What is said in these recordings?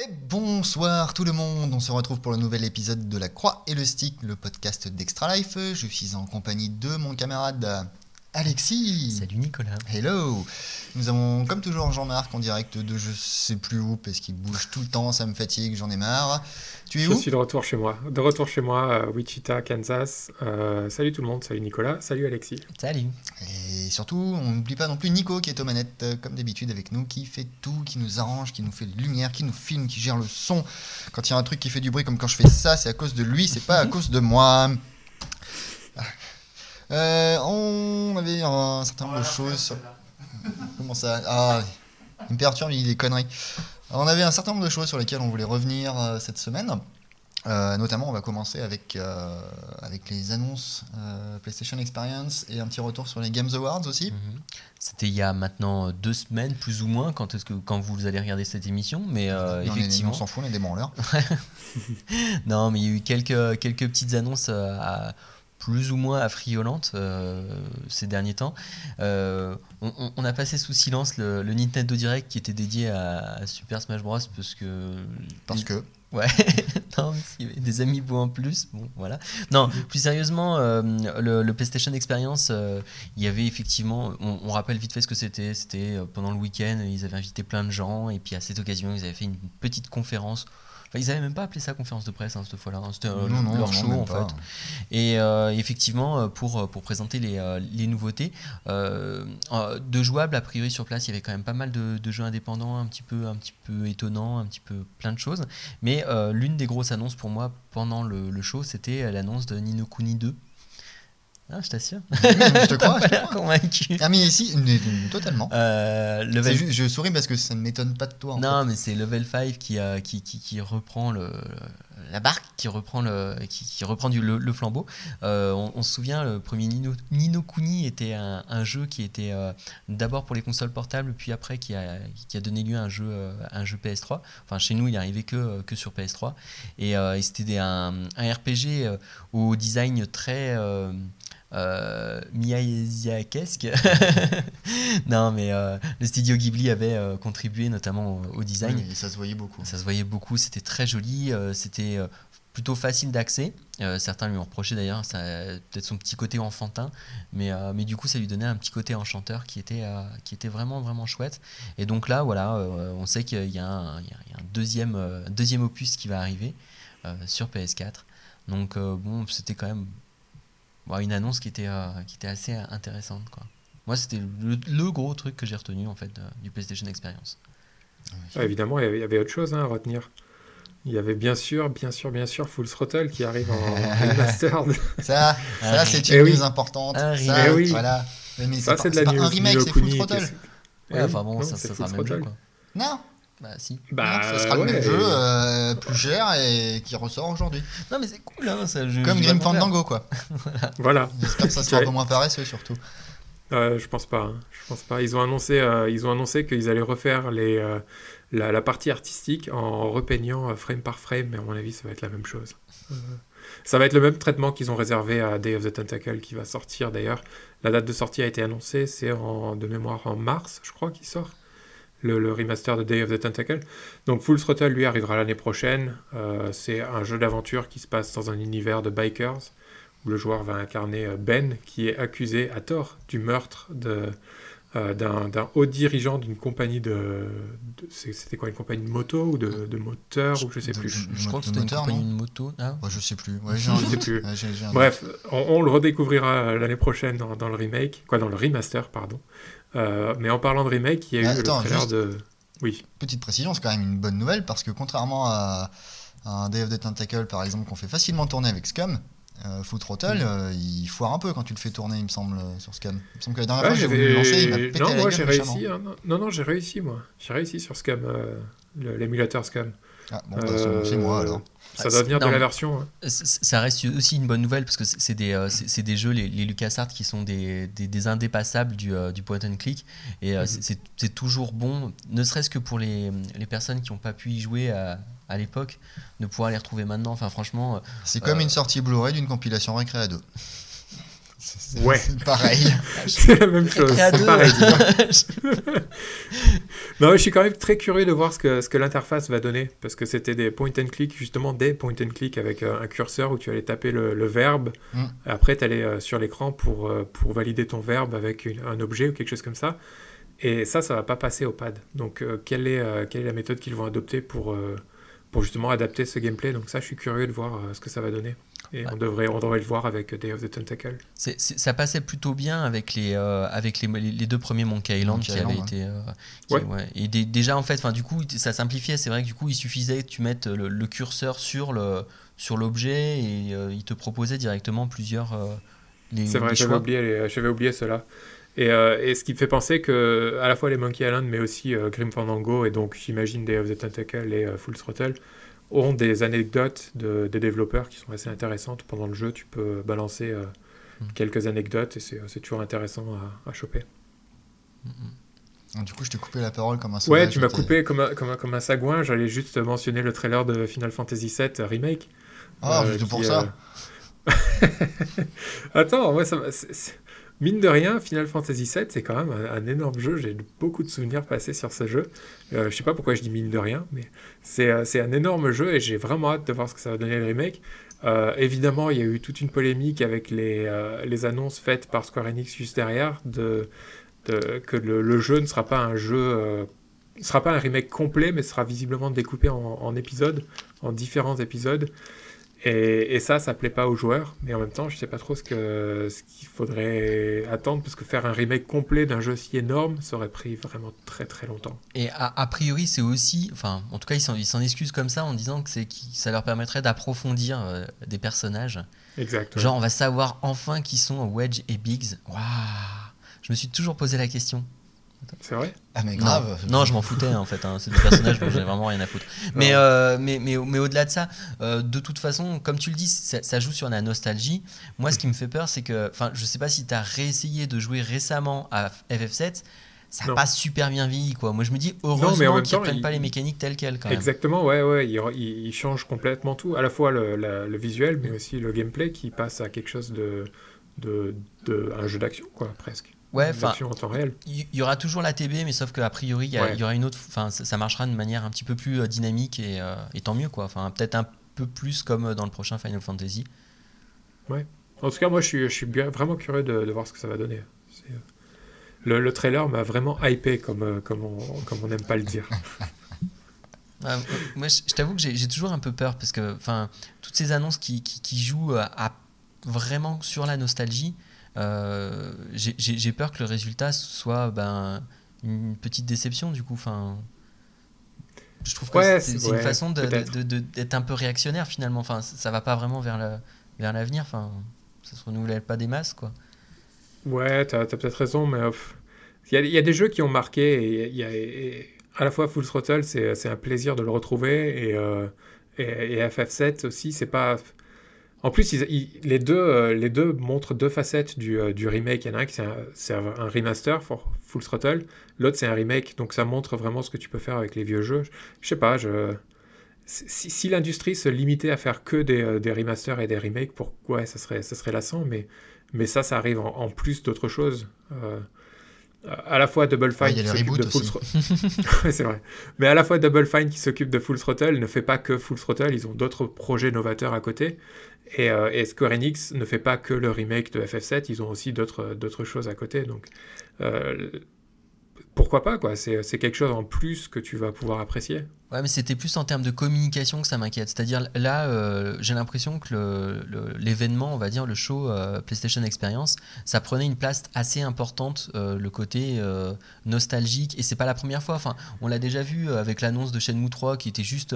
Et bonsoir tout le monde, on se retrouve pour le nouvel épisode de La Croix et le Stick, le podcast d'Extra Life. Je suis en compagnie de mon camarade Alexis. Salut Nicolas. Hello. Nous avons comme toujours Jean-Marc en direct de je sais plus où parce qu'il bouge tout le temps, ça me fatigue, j'en ai marre. Tu es je où suis de retour chez moi. De retour chez moi, euh, Wichita, Kansas. Euh, salut tout le monde, salut Nicolas, salut Alexis. Salut. Et surtout, on n'oublie pas non plus Nico qui est aux manettes euh, comme d'habitude avec nous, qui fait tout, qui nous arrange, qui nous fait de lumière, qui nous filme, qui gère le son. Quand il y a un truc qui fait du bruit comme quand je fais ça, c'est à cause de lui, c'est pas à cause de moi. Euh, on avait un certain nombre de choses. sur- Comment ça Ah, il me perturbe, il dit des conneries. On avait un certain nombre de choses sur lesquelles on voulait revenir euh, cette semaine. Euh, notamment, on va commencer avec, euh, avec les annonces euh, PlayStation Experience et un petit retour sur les Games Awards aussi. Mhm. C'était il y a maintenant deux semaines, plus ou moins, quand, est-ce que, quand vous allez regarder cette émission. Mais euh, Et on est- effectivement. on s'en fout, on est des branleurs. Non, mais il y a eu quelques, quelques petites annonces euh, à- plus ou moins affriolantes euh, ces derniers temps. Euh, on, a passé sous silence le, le Nintendo Direct qui était dédié à, à Super Smash Bros. parce que. Parce que. Ouais, non, parce qu'il y avait des amis en plus. Bon, voilà. Non, plus sérieusement, euh, le, le PlayStation Experience, il y avait effectivement, on, on rappelle vite fait ce que c'était. C'était pendant le week-end, ils avaient invité plein de gens, et puis à cette occasion, ils avaient fait une petite conférence. Enfin, ils n'avaient même pas appelé ça conférence de presse hein, cette fois-là. hein. C'était euh, Non, leur non, show en pas. fait. Et euh, effectivement, euh, pour, pour présenter les, les nouveautés, de jouables, a priori sur place, il y avait quand même pas mal de, de jeux indépendants, un petit, peu, un petit peu étonnants, un petit peu plein de choses. Mais l'une des grosses annonces pour moi pendant le, le show, c'était l'annonce de Nino Kuni 2. Ah, je t'assure. Je te crois. je te crois. convaincu. Ah, mais ici, totalement. Euh, level... je souris parce que ça ne m'étonne pas de toi. en Non, mais c'est Level 5 qui, euh, qui, qui, qui reprend le, la barque, qui reprend le, qui, qui reprend du, le, le flambeau. Euh, on, on se souvient, le premier Nino, Nino Kuni était un, un jeu qui était d'abord pour les consoles portables, puis après qui a, qui a donné lieu à un jeu, un jeu PS3. Enfin, chez nous, il arrivait que, que sur PS3. Et, et c'était un, un RPG au design très. Euh, Miyazaki-esque. non, mais euh, le studio Ghibli avait euh, contribué notamment au, design. Oui, ça se voyait beaucoup. Ça se voyait beaucoup, c'était très joli, euh, c'était plutôt facile d'accès. Certains lui ont reproché d'ailleurs peut-être son petit côté enfantin, mais, mais du coup ça lui donnait un petit côté enchanteur qui était, qui était vraiment vraiment chouette. Et donc là, voilà, on sait qu'il y a un, y a- a un deuxième, deuxième opus qui va arriver sur PS4. Donc bon, c'était quand même bon, une annonce qui était, euh, qui était assez intéressante. Quoi. Moi, c'était le, le gros truc que j'ai retenu en fait de- du PlayStation Experience. Ah, évidemment, il y avait- autre chose hein, à retenir. Il y avait bien sûr, bien sûr, bien sûr Full Throttle qui arrive en remastered. Ça, ça c'est eh une oui. news importante. Ça, eh oui. voilà. Mais, mais Ça, c'est pas, de la c'est pas news. un remake, c'est Full Throttle. Ouais, Eh enfin oui, bon, non, ça, sera le même jeu. Throttle. Quoi. Non, Bah si. Bah, ça sera le ouais, même jeu euh, plus cher et qui ressort aujourd'hui. Non mais c'est cool hein, ça. Je, Comme je Grim Fandango, quoi. Voilà. J'espère que ça sera un peu moins paresseux, surtout. Euh, je pense pas. hein. Je pense pas. Ils ont annoncé, euh, ils ont annoncé qu'ils allaient refaire les, euh, la, la partie artistique en repeignant frame par frame, mais à mon avis, ça va être la même chose. Ça va être le même traitement qu'ils ont réservé à Day of the Tentacle qui va sortir d'ailleurs. La date de sortie a été annoncée, c'est de mémoire en mars, je crois, qu'il sort. Le, le remaster de Day of the Tentacle. Donc Full Throttle, lui, arrivera l'année prochaine. Euh, c'est un jeu d'aventure qui se passe dans un univers de bikers où le joueur va incarner euh, Ben, qui est accusé à tort du meurtre de, euh, d'un, d'un haut dirigeant d'une compagnie de. c'était quoi, une compagnie de moto ou de, de moteur ou je sais De- plus. Je crois que c'était une moteur, compagnie non de moto. Ah, Ouais, je sais plus. Ouais, j'ai un Je sais plus. Ouais, j'ai- j'ai un Bref, on, on le redécouvrira l'année prochaine dans, dans le remake, quoi, dans le remaster, pardon. Euh, mais en parlant de remake, il y a eu Attends, le trailer juste- de. Oui. Petite précision, c'est quand même une bonne nouvelle parce que contrairement à, à un Day of the Tentacle par exemple qu'on fait facilement tourner avec Scum, euh, Full Throttle Mm. euh, il foire un peu quand tu le fais tourner, il me semble, euh, sur Scum. Il me semble que la dernière Ouais, fois j'ai voulu le lancer, il m'a pété non, la moi j'ai réussi. hein. Non, non, j'ai réussi, moi. J'ai réussi sur Scum, euh, le- l'émulateur Scum. Ah, bon, bah, c'est moi alors. Ça doit venir de non, la mais- version. ça reste aussi une bonne nouvelle parce que c'est des, euh, c'est des jeux, les, les LucasArts, qui sont des, des, des indépassables du, euh, du point and click. Et euh, Mhm. c'est- toujours bon, ne serait-ce que pour les, les personnes qui n'ont pas pu y jouer à, à l'époque, de pouvoir les retrouver maintenant. Enfin, franchement, euh, C'est comme une sortie Blu-ray d'une compilation Recrea 2. C'est Ouais. pareil. C'est la même chose. C'est pareil. non, je suis quand même très curieux de voir ce que, ce que l'interface va donner. Parce que c'était des point and click, justement des point and click avec euh, un curseur où tu allais taper le, le verbe. Mm. Après, tu allais sur l'écran pour, euh, pour valider ton verbe avec une- un objet ou quelque chose comme ça. Et ça, ça va pas passer au pad. Donc, euh, quelle, est, euh, quelle est la méthode qu'ils vont adopter pour, euh, pour justement adapter ce gameplay? Donc, ça, je suis curieux de voir euh, ce que ça va donner. Et Ouais. on, devrait, on devrait le voir avec Day of the Tentacle. C'est- c'est- ça passait plutôt bien avec les, euh, avec les, deux premiers Monkey Island Monkey qui avaient été. euh, qui- Ouais. ouais. Et dé- déjà, en fait, enfin, du coup, ça simplifiait. C'est vrai que du coup, il suffisait que tu mettes le, le curseur sur le sur l'objet et euh, il te proposait directement plusieurs. euh, les, C'est vrai, les j'avais oublié, les- j'avais oublié cela. Et, euh, et ce qui me fait penser que à la fois les Monkey Island, mais aussi euh, Grim Fandango, et donc j'imagine Day of the Tentacle et euh, Full Throttle, ont des anecdotes de, des développeurs qui sont assez intéressantes. Pendant le jeu, tu peux balancer euh, Mm. quelques anecdotes et c'est c'est toujours intéressant à, à choper. Donc, Du coup, je t'ai coupé la parole comme un Ouais, sauvage. tu m'as coupé comme un, comme, un, comme un sagouin. J'allais juste mentionner le trailer de Final Fantasy VII Remake. Ah, euh, juste pour qui, ça. euh, Attends, moi, ça c'est- mine de rien, Final Fantasy VII, c'est quand même un, énorme jeu. J'ai beaucoup de souvenirs passés sur ce jeu. Euh, je sais pas pourquoi je dis mine de rien, mais c'est euh, c'est un énorme jeu et j'ai vraiment hâte de voir ce que ça va donner le remake. Euh, évidemment, il y a eu toute une polémique avec les, annonces faites par Square Enix juste derrière de, que le, jeu ne sera pas un jeu. ne sera pas un remake complet, mais sera visiblement découpé en épisodes, en différents épisodes. Et, et ça, ça plaît pas aux joueurs, mais en même temps, je sais pas trop ce que ce qu'il faudrait attendre, parce que faire un remake complet d'un jeu si énorme, ça aurait pris vraiment très très longtemps. Et a, a priori, c'est aussi, enfin, en tout cas, ils s'en, excusent comme ça en disant que c'est qui, ça leur permettrait d'approfondir euh, des personnages. Exact. ouais. Genre, on va savoir enfin qui sont Wedge et Biggs. Waouh Je me suis toujours posé la question. C'est vrai Ah, mais Non. grave. Non, je m'en foutais en fait. hein. C'est des personnages dont j'ai vraiment rien à foutre. Mais, euh, mais, mais, mais au-delà de ça, euh, de toute façon, comme tu le dis, ça, ça joue sur la nostalgie. Moi, ce qui me fait peur, c'est que, enfin, je sais pas si tu as réessayé de jouer récemment à FF7. Ça n'a pas super bien vieilli, quoi. Moi, je me dis, heureusement qu'ils temps, reprennent il- pas les mécaniques telles quelles, quand même. Exactement, ouais, ouais. Il, il- il change complètement tout, à la fois le, la- le visuel, mais aussi le gameplay qui passe à quelque chose de. de, de un jeu d'action, quoi, presque. Ouais, en temps réel. il y, y aura toujours la TB, mais sauf qu'a priori, il y, Ouais. y aura une autre. Enfin, ça, ça marchera de manière un petit peu plus euh, dynamique et, euh, et tant mieux, quoi. Enfin, peut-être un peu plus comme euh, dans le prochain Final Fantasy. En tout cas, moi, je suis, je suis bien, vraiment curieux de, de voir ce que ça va donner. Le, le trailer m'a vraiment hypé, comme, comme on comme on n'aime pas le dire. Ah, euh, moi, je, je t'avoue que j'ai j'ai toujours un peu peur parce que, enfin, toutes ces annonces qui, qui, qui jouent à, à vraiment sur la nostalgie, euh, j'ai- peur que le résultat soit ben, une petite déception du coup. Enfin, je trouve que Ouais, c'est une façon de- peut-être. de- de- d'être un peu réactionnaire finalement. Enfin, ça va pas vraiment vers le- vers l'avenir. Enfin, ça se renouvelle pas des masses quoi. Ouais, t'as as, peut-être raison, mais il y, a, il y a des jeux qui ont marqué, et, il y a, et à la fois Full Throttle, c'est c'est un plaisir de le retrouver, et, euh, et, et FF7 aussi, c'est pas... En plus, euh, les deux montrent deux facettes du, euh, du remake. Il y en a un qui c'est un, remaster pour Full Throttle, l'autre c'est un remake, donc ça montre vraiment ce que tu peux faire avec les vieux jeux. Je, sais pas. Si, l'industrie se limitait à faire que des, euh, des remasters et des remakes, pour... ouais, ça serait, ça serait lassant, mais, mais ça, ça arrive en, en plus d'autres choses. Euh, à la fois Double Fine Ouais, qui s'occupe de Full Throttle. Ouais, c'est vrai. Mais à la fois Double Fine qui s'occupe de Full Throttle ne fait pas que Full Throttle, ils ont d'autres projets novateurs à côté. Et, euh, et Square Enix ne fait pas que le remake de FF7, ils ont aussi d'autres d'autres choses à côté. Donc euh, pourquoi pas quoi c'est quelque chose en plus que tu vas pouvoir apprécier. Ouais, mais c'était plus en termes de communication que ça m'inquiète. C'est-à-dire là, euh, j'ai l'impression que l'événement, on va dire le show euh, PlayStation Experience, ça prenait une place assez importante, euh, le côté nostalgique. Et c'est pas la première fois. Enfin, on l'a déjà vu avec l'annonce de Shenmue 3, qui était juste,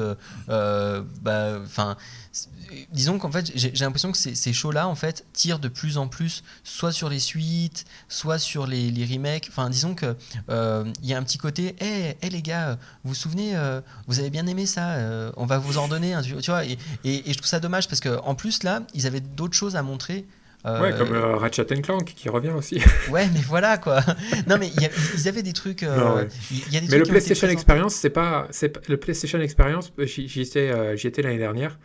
bah, enfin, disons qu'en fait, j'ai l'impression que ces, shows-là, en fait, tirent de plus en plus, soit sur les suites, soit sur les, remakes. Enfin, disons que il y a un petit côté, hé, hey, les gars, vous vous souvenez, vous avez bien aimé ça, euh, on va vous en donner, un, tu tu vois. Et, et- et je trouve ça dommage parce que en plus là, ils avaient d'autres choses à montrer. Euh, Ouais, comme euh, Ratchet Clank qui revient aussi. ouais, mais voilà quoi. non, mais il y a- ils avaient des trucs. euh, Non, ouais. il y a des Mais le trucs PlayStation. Experience, c'est pas, c'est le PlayStation Experience. J'y j'y étais, euh, j'y étais l'année dernière.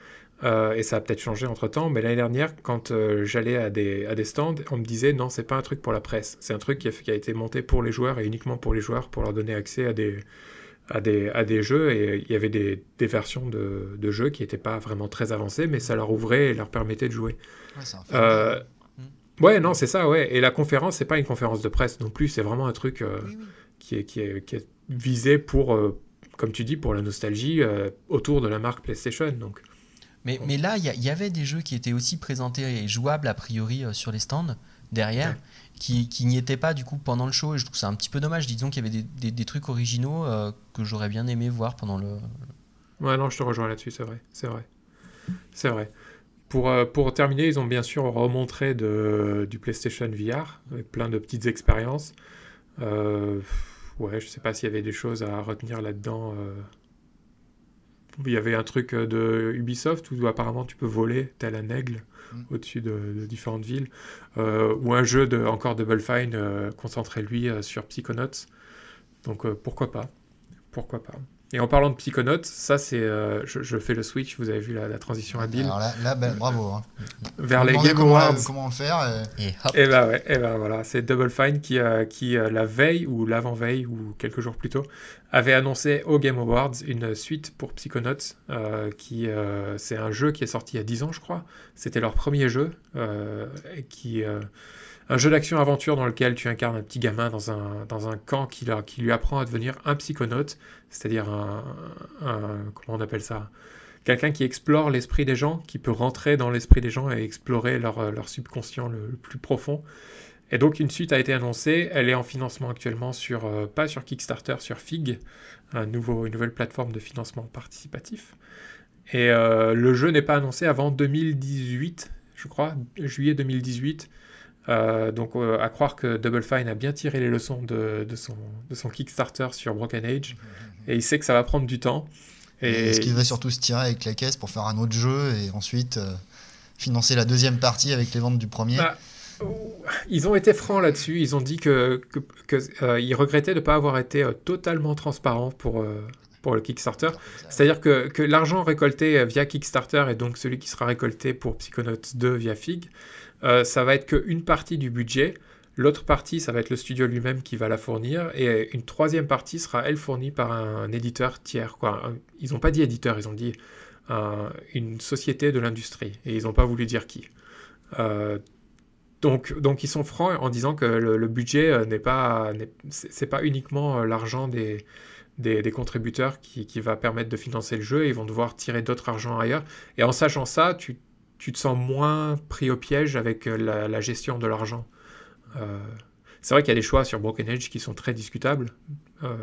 Et ça a peut-être changé entre temps, mais l'année dernière, quand j'allais à des, à des stands, on me disait non, c'est pas un truc pour la presse, c'est un truc qui a, qui a, été monté pour les joueurs et uniquement pour les joueurs pour leur donner accès à des, à des, à des jeux. Et il y avait des, des versions de, de, jeux qui n'étaient pas vraiment très avancées, mais ça leur ouvrait et leur permettait de jouer. Ouais. Euh, ouais, non, c'est ça, ouais. Et la conférence, c'est pas une conférence de presse non plus, c'est vraiment un truc euh, Oui, oui. qui, est, qui, est, qui est visé pour, euh, comme tu dis, pour la nostalgie euh, autour de la marque PlayStation. Donc, Mais, mais là, il y, avait des jeux qui étaient aussi présentés et jouables a priori sur les stands derrière, Ouais. Qui, n'y étaient pas du coup pendant le show. Et je trouve ça un petit peu dommage. Disons qu'il y avait des, trucs originaux euh, que j'aurais bien aimé voir pendant le. Ouais, non, je te rejoins là-dessus, c'est vrai, c'est vrai. C'est vrai. Pour, euh, pour terminer, ils ont bien sûr remontré du PlayStation VR, avec plein de petites expériences. Euh, ouais, je sais pas s'il y avait des choses à retenir là-dedans. Il y avait un truc de Ubisoft où apparemment tu peux voler tel un aigle Mm. au-dessus de, de différentes villes. Euh, ou un jeu de, encore Double Fine euh, concentré lui euh, sur Psychonauts. Donc pourquoi pas? Pourquoi pas? Et en parlant de Psychonauts, ça c'est, euh, je, je fais le switch, vous avez vu la, la transition habile, Alors là, là ben, bravo. Hein. vers les Game comment, Awards. comment le faire. et- Et hop, Et bah ouais, et bah voilà, c'est Double Fine qui, euh, qui euh, la veille ou l'avant-veille ou quelques jours plus tôt avait annoncé au Game Awards une suite pour Psychonauts euh, qui euh, c'est un jeu qui est sorti il y a 10 ans je crois. C'était leur premier jeu euh, et qui euh, un jeu d'action aventure dans lequel tu incarnes un petit gamin dans un, dans un camp qui, lui apprend à devenir un psychonaute, c'est-à-dire un, comment on appelle ça? Quelqu'un qui explore l'esprit des gens, qui peut rentrer dans l'esprit des gens et explorer leur, leur subconscient le, le plus profond. Et donc une suite a été annoncée, elle est en financement actuellement sur, euh, pas sur Kickstarter, sur Fig, un nouveau, une nouvelle plateforme de financement participatif. Et euh, le jeu n'est pas annoncé avant 2018, je crois, juillet 2018. Euh, donc euh, à croire que Double Fine a bien tiré les leçons de, de son, de son Kickstarter sur Broken Age, et il sait que ça va prendre du temps. Et Est-ce qu'il va surtout se tirer avec la caisse pour faire un autre jeu et ensuite euh, financer la deuxième partie avec les ventes du premier Ah, Ils ont été francs là-dessus. Ils ont dit que, que, que, ils regrettaient de ne pas avoir été totalement transparents pour, pour le Kickstarter. C'est-à-dire que, que l'argent récolté via Kickstarter et donc celui qui sera récolté pour Psychonauts 2 via Fig, euh, ça va être qu'une partie du budget. L'autre partie, ça va être le studio lui-même qui va la fournir. Et une troisième partie sera, elle, fournie par un éditeur tiers. Ils n'ont pas dit éditeur, ils ont dit une société de l'industrie. Et ils n'ont pas voulu dire qui. Euh, donc, ils sont francs en disant que le, le budget euh, n'est pas, c'est pas uniquement l'argent des, contributeurs qui va permettre de financer le jeu. Ils vont devoir tirer d'autres argent ailleurs. Et en sachant ça, tu, tu te sens moins pris au piège avec euh, la, gestion de l'argent. Euh, c'est vrai qu'il y a des choix sur Broken Age qui sont très discutables. Euh,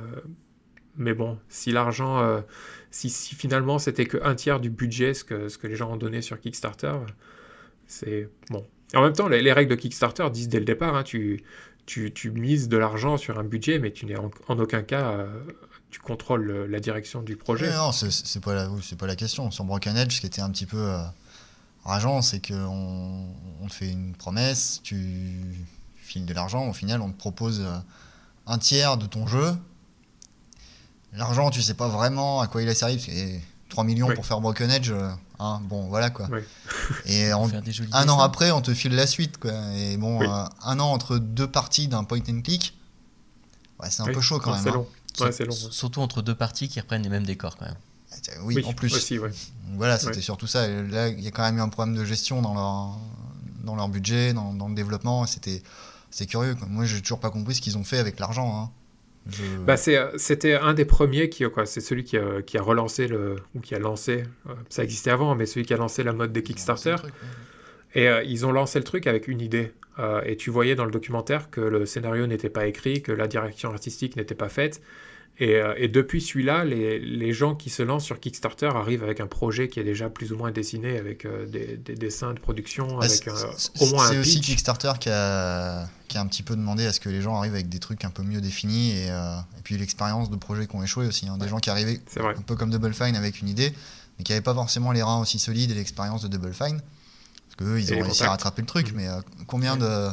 mais bon, si l'argent, si, finalement c'était que un tiers du budget, ce que, les gens ont donné sur Kickstarter, c'est bon. En même temps, les, les règles de Kickstarter disent dès le départ, hein, tu, mises de l'argent sur un budget, mais tu n'es en, aucun cas, tu contrôles le- la direction du projet. Non, c'est- pas, la- pas la question. Sur Broken Edge, qui était un petit peu rageant, c'est qu'on on te fait une promesse, tu files de l'argent, au final, on te propose euh, un tiers de ton jeu. L'argent, tu sais pas vraiment à quoi il a servi, parce que eh, 3 millions Oui. pour faire Broken Edge, euh, hein, bon, voilà quoi. Oui. Et un an après, on te file la suite, quoi. Et bon, Oui. euh, un an entre deux parties d'un point and click, ouais, c'est un Oui, peu chaud quand non, même. C'est hein. long. Ouais, c'est long. Surtout entre deux parties qui reprennent les mêmes décors quand même. Oui, en plus. Aussi, ouais. Donc Voilà, c'était Ouais. surtout ça. Et Là, il y a quand même eu un problème de gestion dans leur, dans leur budget, dans, dans le développement. C'était c'est curieux. quoi. Moi, j'ai toujours pas compris ce qu'ils ont fait avec l'argent. hein. Je- Bah, euh, c'était un des premiers qui, quoi, c'est celui qui a, qui a relancé le, ou qui a lancé, euh, ça existait avant, mais celui qui a lancé la mode des Kickstarter. Truc, ouais. Et euh, ils ont lancé le truc avec une idée. Euh, et tu voyais dans le documentaire que le scénario n'était pas écrit, que la direction artistique n'était pas faite. Et, euh, et depuis celui-là, les, les gens qui se lancent sur Kickstarter arrivent avec un projet qui est déjà plus ou moins dessiné, avec euh, des, des dessins de production, Bah, avec c'est- euh, c'est- au moins C'est un aussi pitch. Kickstarter qui a, qui a un petit peu demandé à ce que les gens arrivent avec des trucs un peu mieux définis et, euh, et puis l'expérience de projets qui ont échoué aussi. hein. Des gens qui arrivaient C'est un peu comme Double Fine avec une idée, mais qui n'avaient pas forcément les reins aussi solides et l'expérience de Double Fine. Parce qu'eux, ils Et ont réussi à rattraper le truc, Mhm. mais euh, combien de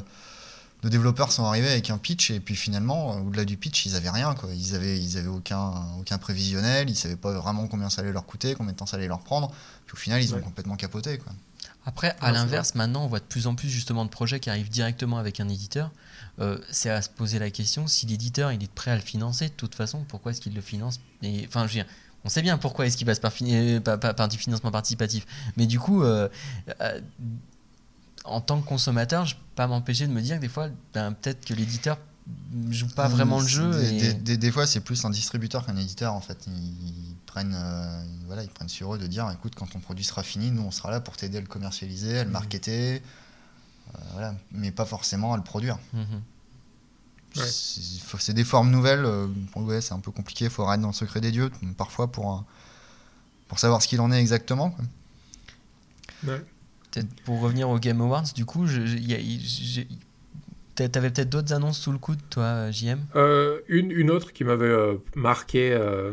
de développeurs sont arrivés avec un pitch et puis finalement, euh, au-delà du pitch, ils avaient rien. Quoi. Ils avaient, ils avaient aucun, aucun prévisionnel, ils savaient pas vraiment combien ça allait leur coûter, combien de temps ça allait leur prendre. Puis au final, ils ont complètement capoté. Quoi. Après, à l'inverse, maintenant, on voit de plus en plus justement de projets qui arrivent directement avec un éditeur. Euh, c'est à se poser la question si l'éditeur il est prêt à le financer. De toute façon, pourquoi est-ce qu'il le finance? Et, Enfin, je veux dire, on sait bien pourquoi est-ce qu'il passe par, fini- par, par- par du financement participatif. Mais du coup, euh, euh, en tant que consommateur, je peux pas m'empêcher de me dire que des fois, ben, peut-être que l'éditeur joue pas vraiment le jeu. Des, et... des- des- des fois, c'est plus un distributeur qu'un éditeur en fait. Ils, ils prennent, euh, voilà, ils prennent sur eux de dire écoute, quand ton produit sera fini, nous on sera là pour t'aider à le commercialiser, à le Mhm. marketer, euh, voilà, mais pas forcément à le produire. Mhm. Ouais. C'est des formes nouvelles. euh, ouais, c'est un peu compliqué. Il faut rester dans le secret des dieux parfois pour, euh, pour savoir ce qu'il en est exactement. quoi. Peut-être pour revenir aux Game Awards, du coup, t'avais peut-être d'autres annonces sous le coude, toi, JM Euh, une, une autre qui m'avait euh, marqué, euh,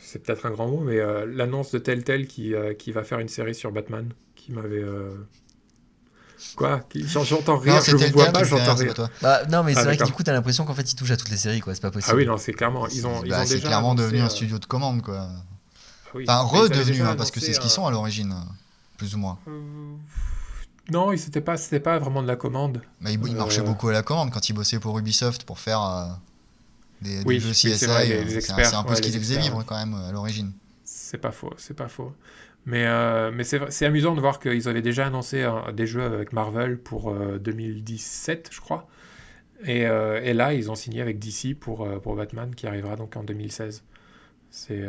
c'est peut-être un grand mot, mais l'annonce de Telltale qui, qui va faire une série sur Batman, qui m'avait... Quoi J'entends rire, Non, je vous vois pas, j'entends rire, c'est rire. pas. Bah, non, mais c'est Ah, vrai que du coup, t'as l'impression qu'en fait, il touche à toutes les séries, quoi. C'est pas possible. Ah oui, non, c'est clairement. Ils ont, ils Bah, ont c'est déjà clairement devenu un studio de commande, quoi. ah oui. Enfin, ils redevenu, hein, parce que c'est ce qu'ils sont à l'origine, plus ou moins. Euh, Non, c'était pas, c'était pas vraiment de la commande. Mais ils, ils marchaient Euh. beaucoup à la commande quand ils bossaient pour Ubisoft pour faire euh, des, des Oui, jeux oui, CSI. c'est vrai, les- euh, c'est un- un peu ouais, ce qui les faisait vivre quand même euh, à l'origine. C'est pas faux, c'est pas faux. Mais, euh, mais c'est, amusant de voir qu'ils avaient déjà annoncé euh, des jeux avec Marvel pour euh, 2017, je crois. Et, et là, ils ont signé avec DC pour, pour Batman qui arrivera donc en 2016. C'est,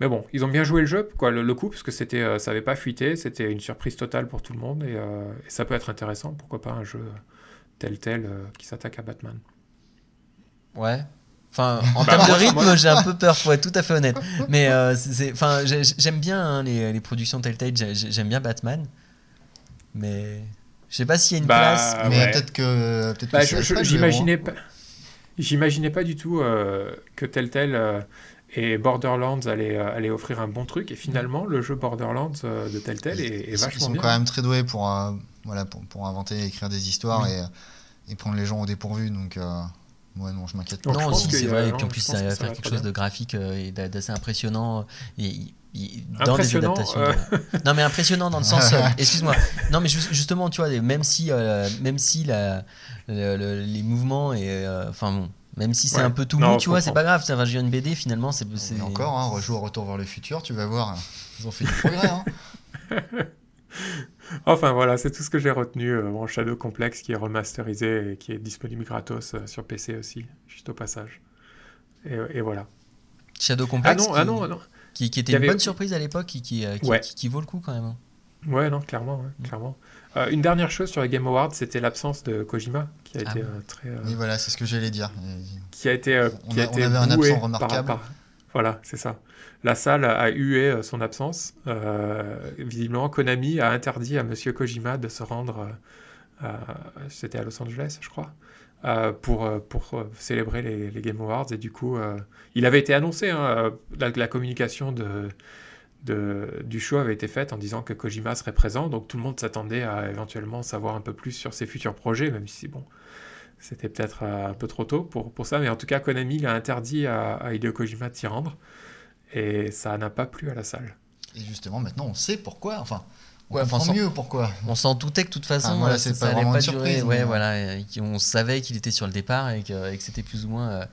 Mais bon, ils ont bien joué le jeu, quoi, le, le coup, parce que c'était, euh, ça n'avait pas fuité, c'était une surprise totale pour tout le monde. Et, euh, et ça peut être intéressant, pourquoi pas un jeu tel tel euh, qui s'attaque à Batman. Ouais. Enfin, en Bah, termes de rythme, j'ai un peu peur, pour être tout à fait honnête. Mais euh, c'est- enfin, j'aime bien hein, les, les productions Telltale, j'ai- j'aime bien Batman. Mais je sais pas s'il y a une Bah, place. Mais ouais. peut-être que. Peut Bah, que j'imaginais pas, j'imaginais pas du tout euh, que tel tel euh, et Borderlands allaient, euh, allaient offrir un bon truc et finalement le jeu Borderlands euh, de tel tel héros. est, est Ils, ils vachement sont bien. quand même très doués pour, euh, voilà, pour, pour inventer et écrire des histoires Oui. et, et prendre les gens au dépourvu. Donc, euh, ouais, non, je m'inquiète pas. Non, si, c'est vrai. Et puis en plus, ça va faire quelque chose bien. de graphique et d'a- d'assez impressionnant. Et, dans des Impressionnant, adaptations. euh. de- Non, mais impressionnant dans le sens. euh, Excuse-moi. Non, mais ju- justement, tu vois, même si, euh, même si la, le- le- les mouvements et. euh, Enfin bon. Même si c'est Ouais. un peu tout Non, mou, tu vois, c'est pas grave. Ça va jouer une BD finalement. C'est encore, hein, rejoue au Retour vers le futur, tu vas voir. Ils ont fait du progrès. Hein. Enfin voilà, c'est tout ce que j'ai retenu euh, en Shadow Complex qui est remasterisé et qui est disponible gratos euh, sur PC aussi, juste au passage. Et, et voilà. Shadow Ah Complex. non, qui, ah non, ah non. qui, qui était une avait- bonne surprise à l'époque et qui, euh, qui, Ouais. qui- qui vaut le coup quand même. hein. Ouais, non, clairement, ouais, Mm. clairement. Euh, une dernière chose sur les Game Awards, c'était l'absence de Kojima qui a Ah été euh, très. euh, Oui, voilà, c'est ce que j'allais dire. Qui a été, euh, On qui a a- on été avait un boué absent remarquable. par- par- Voilà, c'est ça. La salle a hué euh, son absence. Euh, visiblement, Konami a interdit à Monsieur Kojima de se rendre. euh, à- C'était à Los Angeles, je crois. euh, pour, pour célébrer les, les Game Awards et du coup euh, il avait été annoncé hein, la, la communication de, de- du show avait été faite en disant que Kojima serait présent donc tout le monde s'attendait à éventuellement savoir un peu plus sur ses futurs projets même si bon c'était peut-être euh, un peu trop tôt pour, pour ça, mais en tout cas, Konami il a interdit à, à Hideo Kojima de s'y rendre, et ça n'a pas plu à la salle. Et justement, maintenant, on sait pourquoi. Enfin, on Ouais, enfin, comprend mieux pourquoi. On s'en doutait que de toute façon, Ah, voilà, euh, c'est ça, pas ça allait vraiment pas une durer. surprise, ouais, mais- voilà. et qu'on savait qu'il était sur le départ et que, c'était plus ou moins. euh,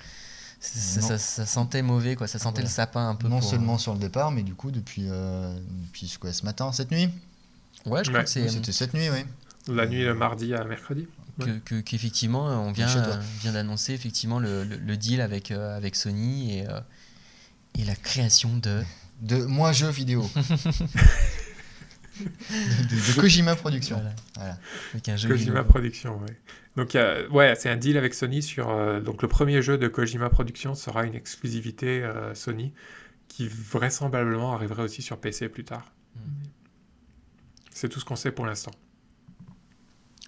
ça, Non. ça- ça sentait mauvais, quoi. Ça sentait le sapin un peu. Non pour- seulement sur le départ, mais du coup, depuis, euh, depuis ce, quoi, ce matin, cette nuit Ouais, je crois que c'est. C'était cette nuit, oui. La nuit de mardi à mercredi. que- que- qu'effectivement on vient, euh, vient d'annoncer effectivement le, le- le deal avec, euh, avec Sony et, euh, et la création de De moi, jeux vidéo. de, Kojima Productions. voilà, Voilà. avec un jeu Kojima. Productions, ouais. Donc, ouais, c'est un deal avec Sony sur. euh, donc, le premier jeu de Kojima Productions sera une exclusivité euh, Sony qui vraisemblablement arriverait aussi sur PC plus tard. Mm. C'est tout ce qu'on sait pour l'instant.